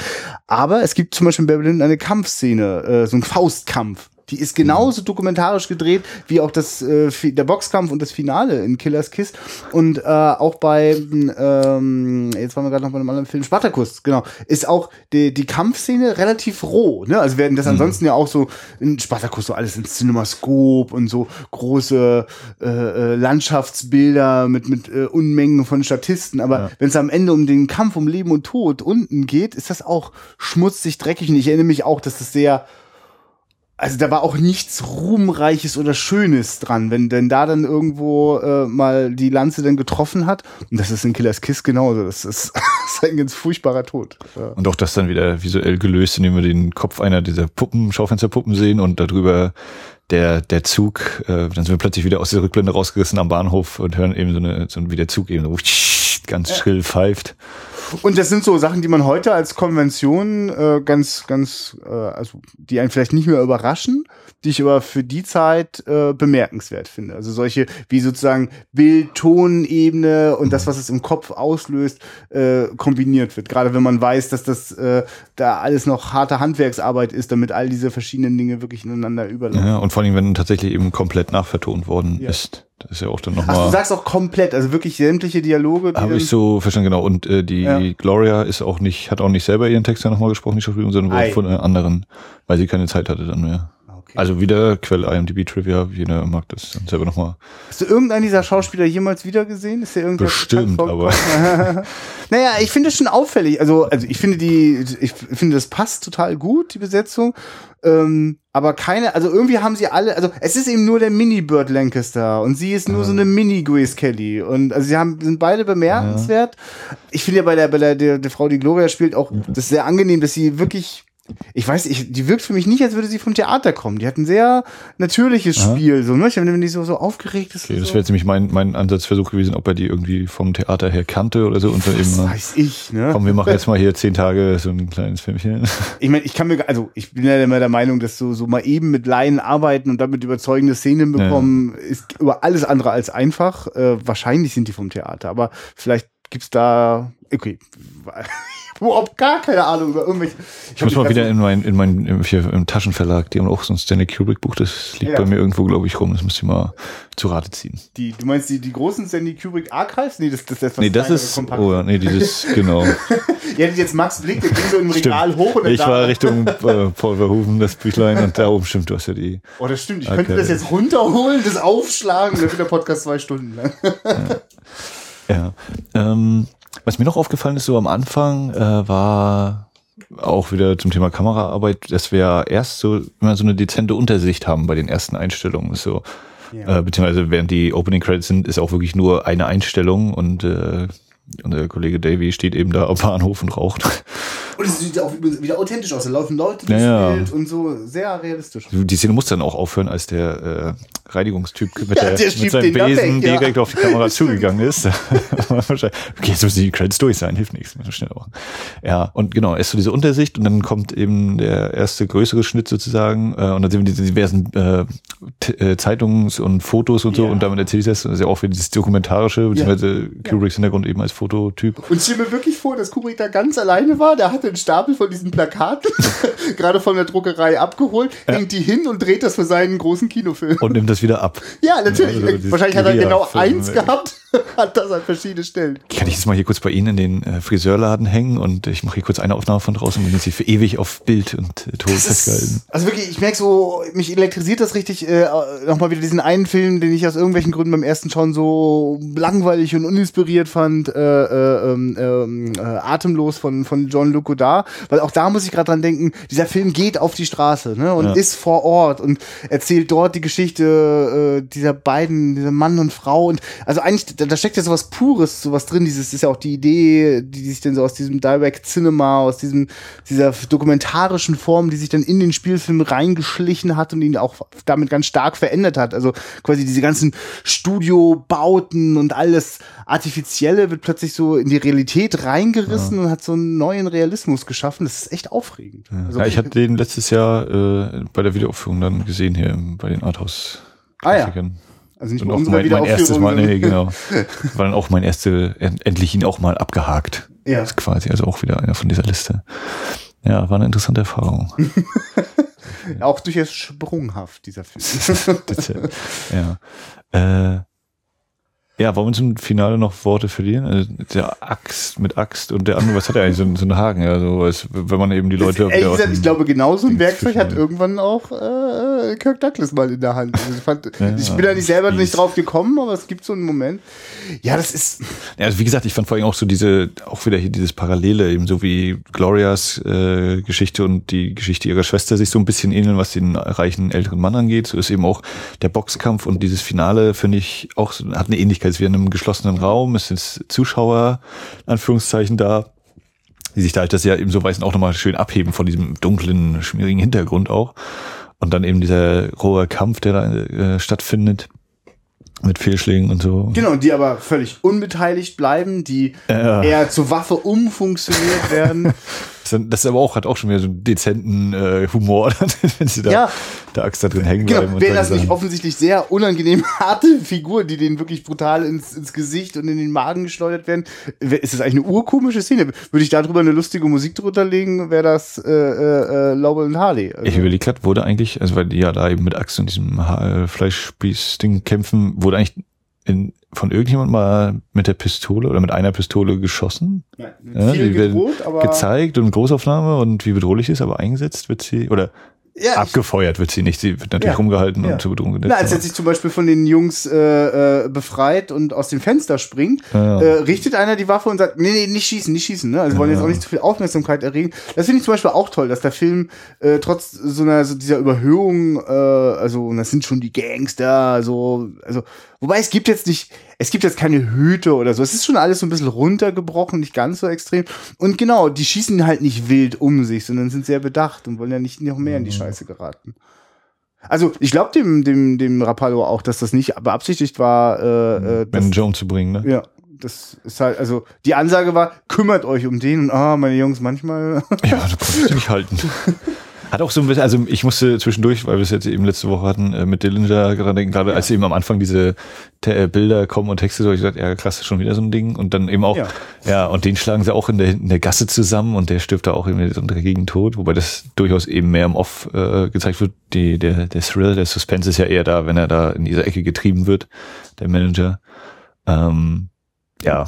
Aber es gibt zum Beispiel in Lyndon eine Kampfszene, äh, so ein Faustkampf. Die ist genauso dokumentarisch gedreht wie auch das äh, der Boxkampf und das Finale in Killers Kiss. Und äh, auch bei ähm, jetzt waren wir gerade noch bei einem anderen Film Spartacus genau. Ist auch die, die Kampfszene relativ roh ne? Also werden das ansonsten ja auch so in Spartacus so alles in Cinemascope und so große äh, äh, Landschaftsbilder mit mit äh, Unmengen von Statisten. Aber wenn es am Ende um den Kampf um Leben und Tod unten geht ist das auch schmutzig dreckig. Und ich erinnere mich auch dass das sehr also da war auch nichts Ruhmreiches oder Schönes dran, wenn denn da dann irgendwo äh, mal die Lanze dann getroffen hat. Und das ist in Killers Kiss genauso. Das ist, das ist ein ganz furchtbarer Tod. Ja. Und auch das dann wieder visuell gelöst, indem wir den Kopf einer dieser Puppen, Schaufensterpuppen sehen und darüber der, der Zug, äh, dann sind wir plötzlich wieder aus der Rückblende rausgerissen am Bahnhof und hören eben so eine, so wie der Zug eben so ganz schrill pfeift. Und das sind so Sachen, die man heute als Konvention äh, ganz, ganz, äh, also die einen vielleicht nicht mehr überraschen, die ich aber für die Zeit äh, bemerkenswert finde. Also solche wie sozusagen Bild-Ton-Ebene und das, was es im Kopf auslöst, äh, kombiniert wird. Gerade wenn man weiß, dass das äh, da alles noch harte Handwerksarbeit ist, damit all diese verschiedenen Dinge wirklich ineinander überlaufen. Ja, und vor allem, wenn tatsächlich eben komplett nachvertont worden Ja. ist. Das ist ja auch dann Ach, du nochmal. sagst auch komplett, also wirklich sämtliche Dialoge. Habe ich so verstanden, genau. Und äh, die Ja. Gloria ist auch nicht, hat auch nicht selber ihren Text ja nochmal gesprochen, die Schauspielerin, sondern wurde von einer anderen, weil sie keine Zeit hatte dann mehr. Okay. Also wieder Quelle IMDb Trivia, jeder mag das dann selber nochmal. Hast du irgendeinen dieser Schauspieler jemals wieder gesehen? Ist der irgendwer Bestimmt, aber naja, ich finde es schon auffällig. Also, also ich finde die, ich finde, das passt total gut, die Besetzung. Ähm, aber keine, also irgendwie haben sie alle, also es ist eben nur der Mini-Burt Lancaster und sie ist nur so eine Mini-Grace Kelly. Und also sie haben, sind beide bemerkenswert. Ich finde ja bei der, bei der, der, der Frau, die Gloria spielt, auch das ist sehr angenehm, dass sie wirklich ich weiß, ich, die wirkt für mich nicht, als würde sie vom Theater kommen. Die hat ein sehr natürliches Aha. Spiel, so, ne? Ich, wenn die so, so aufgeregt ist. Okay, das so. wäre jetzt nämlich mein, mein Ansatzversuch gewesen, ob er die irgendwie vom Theater her kannte oder so und dann eben, äh, weiß ich, ne? komm, wir machen jetzt mal hier zehn Tage so ein kleines Filmchen. Ich meine, ich kann mir, also ich bin ja immer der Meinung, dass so, so mal eben mit Laien arbeiten und damit überzeugende Szenen bekommen, ist über alles andere als einfach. Äh, wahrscheinlich sind die vom Theater, aber vielleicht gibt's da, okay, überhaupt gar keine Ahnung über irgendwelche. Ich muss mal wieder in mein, in mein, im, hier im Taschenverlag, die haben auch so ein Stanley Kubrick Buch, das liegt Ja. bei mir irgendwo, glaube ich, rum, das müsste ich mal zu Rate ziehen. Die, du meinst die, die großen Stanley Kubrick Archives? Nee, das, das ist etwas Nee, das ist, oh ja, nee, dieses, genau. Ja, jetzt Max Blick, der ging so im Regal hoch und dann Ich war Richtung äh, Paul Verhoeven, das Büchlein, und da oben stimmt, du hast ja die. Oh, das stimmt. Ich Okay. könnte das jetzt runterholen, das aufschlagen, dann wird der Podcast zwei Stunden lang. Ja. Ähm, was mir noch aufgefallen ist, so am Anfang äh, war auch wieder zum Thema Kameraarbeit, dass wir erst so immer so eine dezente Untersicht haben bei den ersten Einstellungen. So, Ja. äh, beziehungsweise während die Opening Credits sind, ist auch wirklich nur eine Einstellung und äh, unser Kollege Davy steht eben da am Bahnhof und raucht. Und es sieht auch wieder authentisch aus. Da laufen Leute Ja, ja. Bild und so sehr realistisch. Die Szene muss dann auch aufhören, als der äh, Reinigungstyp mit, Ja, der, der mit seinem Besen weg, direkt auf die Kamera zugegangen ist. okay, jetzt müssen die Credits durch sein, hilft nichts. Schnell machen. Ja, und genau, erst so diese Untersicht und dann kommt eben der erste größere Schnitt sozusagen äh, und dann sehen wir diese diversen äh, äh, Zeitungs- und Fotos und so und damit erzählt das, das ist ja auch wieder dieses dokumentarische, beziehungsweise Kubricks Hintergrund eben als Fototyp. Und ich stelle mir wirklich vor, dass Kubrick da ganz alleine war. Der hatte einen Stapel von diesen Plakaten, gerade von der Druckerei abgeholt, hängt die hin und dreht das für seinen großen Kinofilm. Und nimmt das wieder ab. ja, natürlich. Also Wahrscheinlich hat er genau eins gehabt, hat das an verschiedene Stellen. Kann ich jetzt mal hier kurz bei Ihnen in den äh, Friseurladen hängen und ich mache hier kurz eine Aufnahme von draußen und sind Sie für ewig auf Bild und äh, Ton festgehalten. ist, also wirklich, ich merke so, mich elektrisiert das richtig, äh, nochmal wieder diesen einen Film, den ich aus irgendwelchen Gründen beim ersten Schauen so langweilig und uninspiriert fand, äh, äh, ähm, ähm, äh, Atemlos von, von John Luc Godard, weil auch da muss ich gerade dran denken, dieser Film geht auf die Straße ne, und Ja. ist vor Ort und erzählt dort die Geschichte äh, dieser beiden, dieser Mann und Frau und also eigentlich, da, da steckt ja sowas Pures, sowas drin, dieses ist ja auch die Idee, die, sich dann so aus diesem Direct Cinema, aus diesem, dieser dokumentarischen Form, die sich dann in den Spielfilm reingeschlichen hat und ihn auch damit ganz stark verändert hat. Also quasi diese ganzen Studiobauten und alles Artifizielle wird plötzlich so in die Realität reingerissen und hat so einen neuen Realismus geschaffen. Das ist echt aufregend. Also, ja, ich hatte den letztes Jahr äh, bei der Wiederaufführung dann gesehen hier bei den Arthouse. Ah ja. Also nicht Und auch mein, mein erstes Mal, nee, genau. War dann auch mein erste, end- endlich ihn auch mal abgehakt. Ja. Das ist quasi, also auch wieder einer von dieser Liste. Ja, war eine interessante Erfahrung. Auch durchaus sprunghaft, dieser Film. Das, ja. Äh, ja, wollen wir zum Finale noch Worte verlieren? Also der Axt mit Axt und der andere, was hat er eigentlich? So, ein- so einen Haken, ja, so, wenn man eben die Leute. Ehrlich wieder aus gesagt, ich glaube, genau so ein Werkzeug hat irgendwann auch äh, Kirk Douglas mal in der Hand. Also ich, fand, Ja, ich bin da nicht selber nicht drauf gekommen, aber es gibt so einen Moment. Ja, das ist. Ja, also wie gesagt, ich fand vor allem auch so diese, auch wieder hier dieses Parallele, eben so wie Glorias äh, Geschichte und die Geschichte ihrer Schwester sich so ein bisschen ähneln, was den reichen älteren Mann angeht. So ist eben auch der Boxkampf und dieses Finale, finde ich, auch hat eine Ähnlichkeit. Es ist wie in einem geschlossenen Raum, es sind Zuschauer, Anführungszeichen, da, die sich da halt das ja eben so weißen auch nochmal schön abheben von diesem dunklen, schmierigen Hintergrund auch. Und dann eben dieser rohe Kampf, der da äh, stattfindet. Mit Fehlschlägen und so. Genau, die aber völlig unbeteiligt bleiben, die Ja. eher zur Waffe umfunktioniert werden. Das ist- aber auch, hat auch schon wieder so einen dezenten äh, Humor, wenn sie da Ja. der Axt da drin hängen genau, bleiben. solche das nicht offensichtlich sehr unangenehm harte Figuren, die denen wirklich brutal ins, ins Gesicht und in den Magen geschleudert werden. Ist das eigentlich eine urkomische Szene? Würde ich darüber eine lustige Musik drunter legen, wäre das äh, äh, äh, Laurel und Harley. Also, Ich überlege gerade, wurde eigentlich, also weil die ja da eben mit Axt und diesem Ha- Fleischspieß-Ding kämpfen, wurde eigentlich in, von irgendjemand mal mit der Pistole oder mit einer Pistole geschossen? ja, Ja, viel die werden gedroht, aber gezeigt und Großaufnahme und wie bedrohlich ist, aber eingesetzt wird sie, oder ja, abgefeuert wird sie nicht, sie wird natürlich Ja. rumgehalten Ja. und zur Bedrohung Na, als er sich zum Beispiel von den Jungs äh, äh, befreit und aus dem Fenster springt, Ja. äh, richtet einer die Waffe und sagt, nee, nee, nicht schießen, nicht schießen. Ne? Also wollen jetzt auch nicht zu viel Aufmerksamkeit erregen. Das finde ich zum Beispiel auch toll, dass der Film äh, trotz so einer so dieser Überhöhung, äh, also und das sind schon die Gangster, so, also wobei es gibt jetzt nicht, es gibt jetzt keine Hüte oder so. Es ist schon alles so ein bisschen runtergebrochen, nicht ganz so extrem. Und genau, die schießen halt nicht wild um sich, sondern sind sehr bedacht und wollen ja nicht noch mehr in die Mhm. Scheiße geraten. Also ich glaube dem, dem, dem Rapallo auch, dass das nicht beabsichtigt war, äh, äh, Ben Jones zu bringen, ne? ja, das ist halt, also die Ansage war, kümmert euch um den und ah, meine Jungs, manchmal. Ja, da konntest du nicht halten. Hat auch so ein bisschen, also ich musste zwischendurch, weil wir es jetzt eben letzte Woche hatten, äh, mit Dillinger gerade denken, gerade als eben am Anfang diese Te- äh, Bilder kommen und Texte, so ich gesagt, ja krass, schon wieder so ein Ding. Und dann eben auch, Ja. ja, und den schlagen sie auch in der, in der Gasse zusammen und der stirbt da auch irgendwie so gegen Tod, wobei das durchaus eben mehr im Off äh, gezeigt wird. Die, der, der Thrill, der Suspense ist ja eher da, wenn er da in diese Ecke getrieben wird, der Manager. Ähm, ja,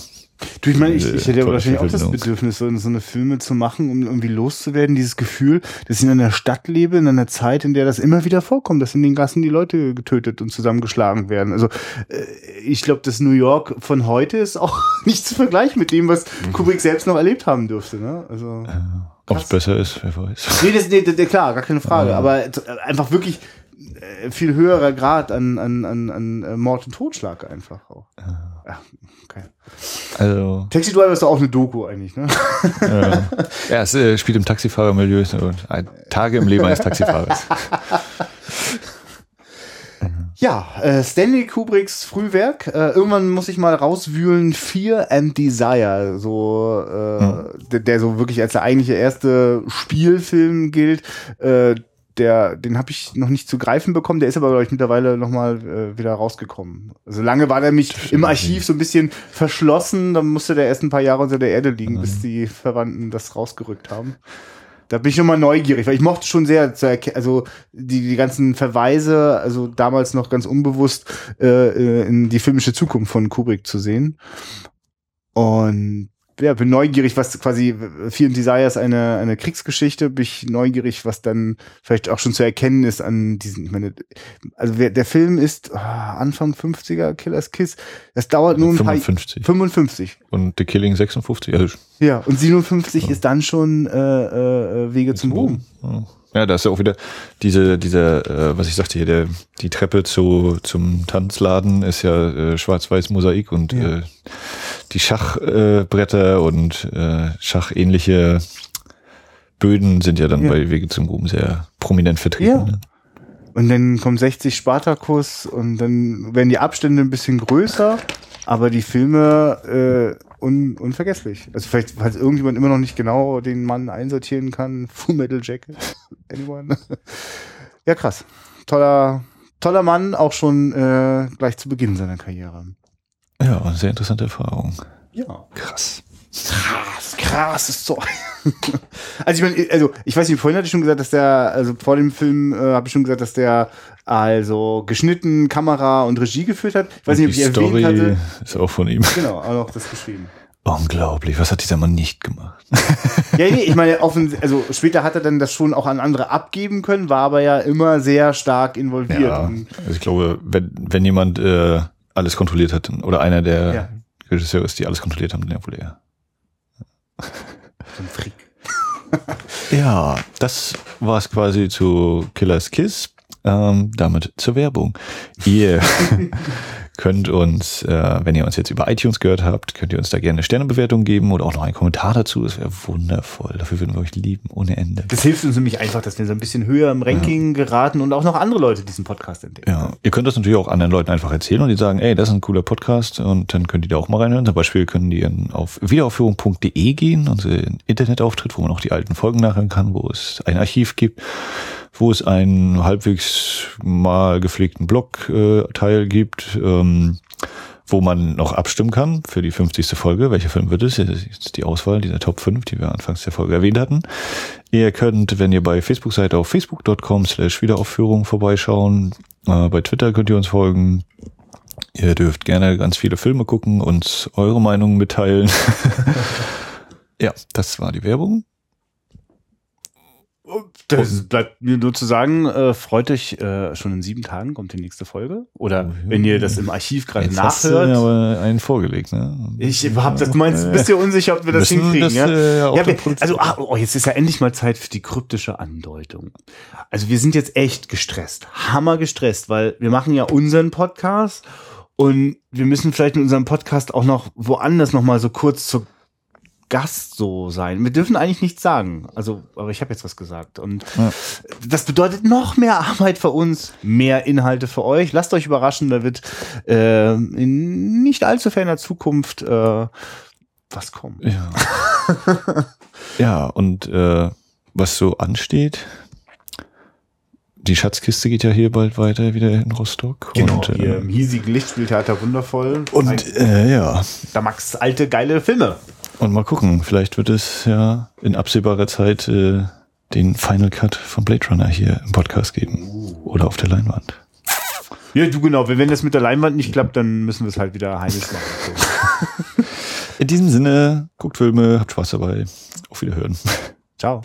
Du, ich meine, ich, ich hätte ja wahrscheinlich auch das. Bedürfnis, so, so eine Filme zu machen, um irgendwie loszuwerden. Dieses Gefühl, dass ich in einer Stadt lebe, in einer Zeit, in der das immer wieder vorkommt, dass in den Gassen die Leute getötet und zusammengeschlagen werden. Also äh, ich glaube, das New York von heute ist auch nicht zu vergleichen mit dem, was Kubrick selbst noch erlebt haben dürfte. Ne? Also ob es besser ist, wer weiß. nee, das, nee, klar, gar keine Frage. Aber einfach wirklich viel höherer Grad an, an, an, an äh, Mord und Totschlag einfach auch. Ja, okay. Also, Taxi Driver ist doch auch eine Doku eigentlich, ne? äh, ja, es äh, spielt im Taxifahrermilieu, nur ein- Tage im Leben eines Taxifahrers. Ja, äh, Stanley Kubricks Frühwerk. Äh, irgendwann muss ich mal rauswühlen. Fear and Desire, so äh, der, der so wirklich als der eigentliche erste Spielfilm gilt. Äh, der, den habe ich noch nicht zu greifen bekommen. Der ist aber glaube ich mittlerweile noch mal äh, wieder rausgekommen. Also lange war der mich im Archiv so ein bisschen verschlossen. Dann musste der erst ein paar Jahre unter der Erde liegen, bis die Verwandten das rausgerückt haben. Da bin ich nochmal neugierig, weil ich mochte schon sehr also die, die ganzen Verweise, also damals noch ganz unbewusst äh, äh, in die filmische Zukunft von Kubrick zu sehen. Und ja, bin neugierig, was quasi Fear and Desire ist eine, eine Kriegsgeschichte, bin ich neugierig, was dann vielleicht auch schon zu erkennen ist an diesen, ich meine, also wer, der Film ist ah, Anfang 50er, Killers Kiss, das dauert nur ein paar 55. 55. Und The Killing 56. Also, Ja, und 57 ist dann schon äh, äh, Wege zum Ruhm. Ja, da ist ja auch wieder diese, diese, äh, was ich sagte hier, der, die Treppe zu, zum Tanzladen ist ja äh, schwarz-weiß Mosaik und Ja. äh, die Schachbretter äh, und äh, schachähnliche Böden sind ja dann Ja. bei Wege zum Ruhm sehr prominent vertreten. Ja. Ne? Und dann kommt 60 Spartacus und dann werden die Abstände ein bisschen größer, aber die Filme äh, un unvergesslich. Also vielleicht, falls irgendjemand immer noch nicht genau den Mann einsortieren kann, Full Metal Jacket. Anyone? ja, krass. Toller, toller Mann, auch schon äh, gleich zu Beginn seiner Karriere. Ja, sehr interessante Erfahrung. Ja. Krass. Krass, krasses Zeug. also ich meine, also ich weiß nicht, vorhin hatte ich schon gesagt, dass der, also vor dem Film äh, habe ich schon gesagt, dass der also geschnitten, Kamera und Regie geführt hat. Ich weiß nicht, ob die ich Story erwähnt hatte. ist auch von ihm. Genau, auch noch das geschrieben. Unglaublich. Was hat dieser Mann nicht gemacht? Ja, nee, ich meine, offen, also später hat er dann das schon auch an andere abgeben können, war aber ja immer sehr stark involviert. Ja, also ich glaube, wenn, wenn jemand äh, alles kontrolliert hat oder einer der Ja. Regisseure ist, die alles kontrolliert haben, ja wohl er. so ein Frick. Ja, das war es quasi zu Killers Kiss. Ähm, damit zur Werbung. Ihr könnt uns, äh, wenn ihr uns jetzt über iTunes gehört habt, könnt ihr uns da gerne eine Sternebewertung geben oder auch noch einen Kommentar dazu. Das wäre wundervoll. Dafür würden wir euch lieben, ohne Ende. Das hilft uns nämlich einfach, dass wir so ein bisschen höher im Ranking geraten und auch noch andere Leute diesen Podcast entdecken. Ja, ihr könnt das natürlich auch anderen Leuten einfach erzählen und die sagen, ey, das ist ein cooler Podcast und dann könnt ihr da auch mal reinhören. Zum Beispiel können die auf wiederaufführung.de gehen, unseren Internetauftritt, wo man auch die alten Folgen nachhören kann, wo es ein Archiv gibt, wo es einen halbwegs mal gepflegten Blog-Teil gibt, ähm, wo man noch abstimmen kann für die 50. Folge. Welcher Film wird es? Das ist jetzt die Auswahl dieser Top 5, die wir anfangs der Folge erwähnt hatten. Ihr könnt, wenn ihr bei Facebook seid, auf facebook.com slash Wiederaufführung vorbeischauen. Äh, bei Twitter könnt ihr uns folgen. Ihr dürft gerne ganz viele Filme gucken, uns eure Meinung mitteilen. ja, das war die Werbung. Das bleibt mir nur zu sagen, äh, freut euch, äh, schon in sieben Tagen kommt die nächste Folge. Oder wenn ihr das im Archiv gerade Jetzt hast du nachhört. aber einen vorgelegt, ne? Ich hab das, du meinst, bist du unsicher, ob wir das hinkriegen, das, ja? äh, ja wir, also, ah, oh, jetzt ist ja endlich mal Zeit für die kryptische Andeutung. Also wir sind jetzt echt gestresst, hammer gestresst, weil wir machen ja unseren Podcast Und wir müssen vielleicht in unserem Podcast auch noch woanders noch mal so kurz zu Gast so sein. Wir dürfen eigentlich nichts sagen. Also, aber ich habe jetzt was gesagt. Und Ja. das bedeutet noch mehr Arbeit für uns, mehr Inhalte für euch. Lasst euch überraschen, da wird äh, in nicht allzu ferner Zukunft äh, was kommen. Ja. ja, und äh, was so ansteht, die Schatzkiste geht ja hier bald weiter wieder in Rostock. und, Hier äh, im hiesigen Lichtspieltheater wundervoll. und äh, ja, da Max alte geile Filme. Und mal gucken, vielleicht wird es ja in absehbarer Zeit äh, den Final Cut von Blade Runner hier im Podcast geben. Oder auf der Leinwand. Ja, du genau. Wenn das mit der Leinwand nicht klappt, dann müssen wir es halt wieder heimisch machen. In diesem Sinne, guckt Filme, habt Spaß dabei. Auf Wiederhören. Ciao.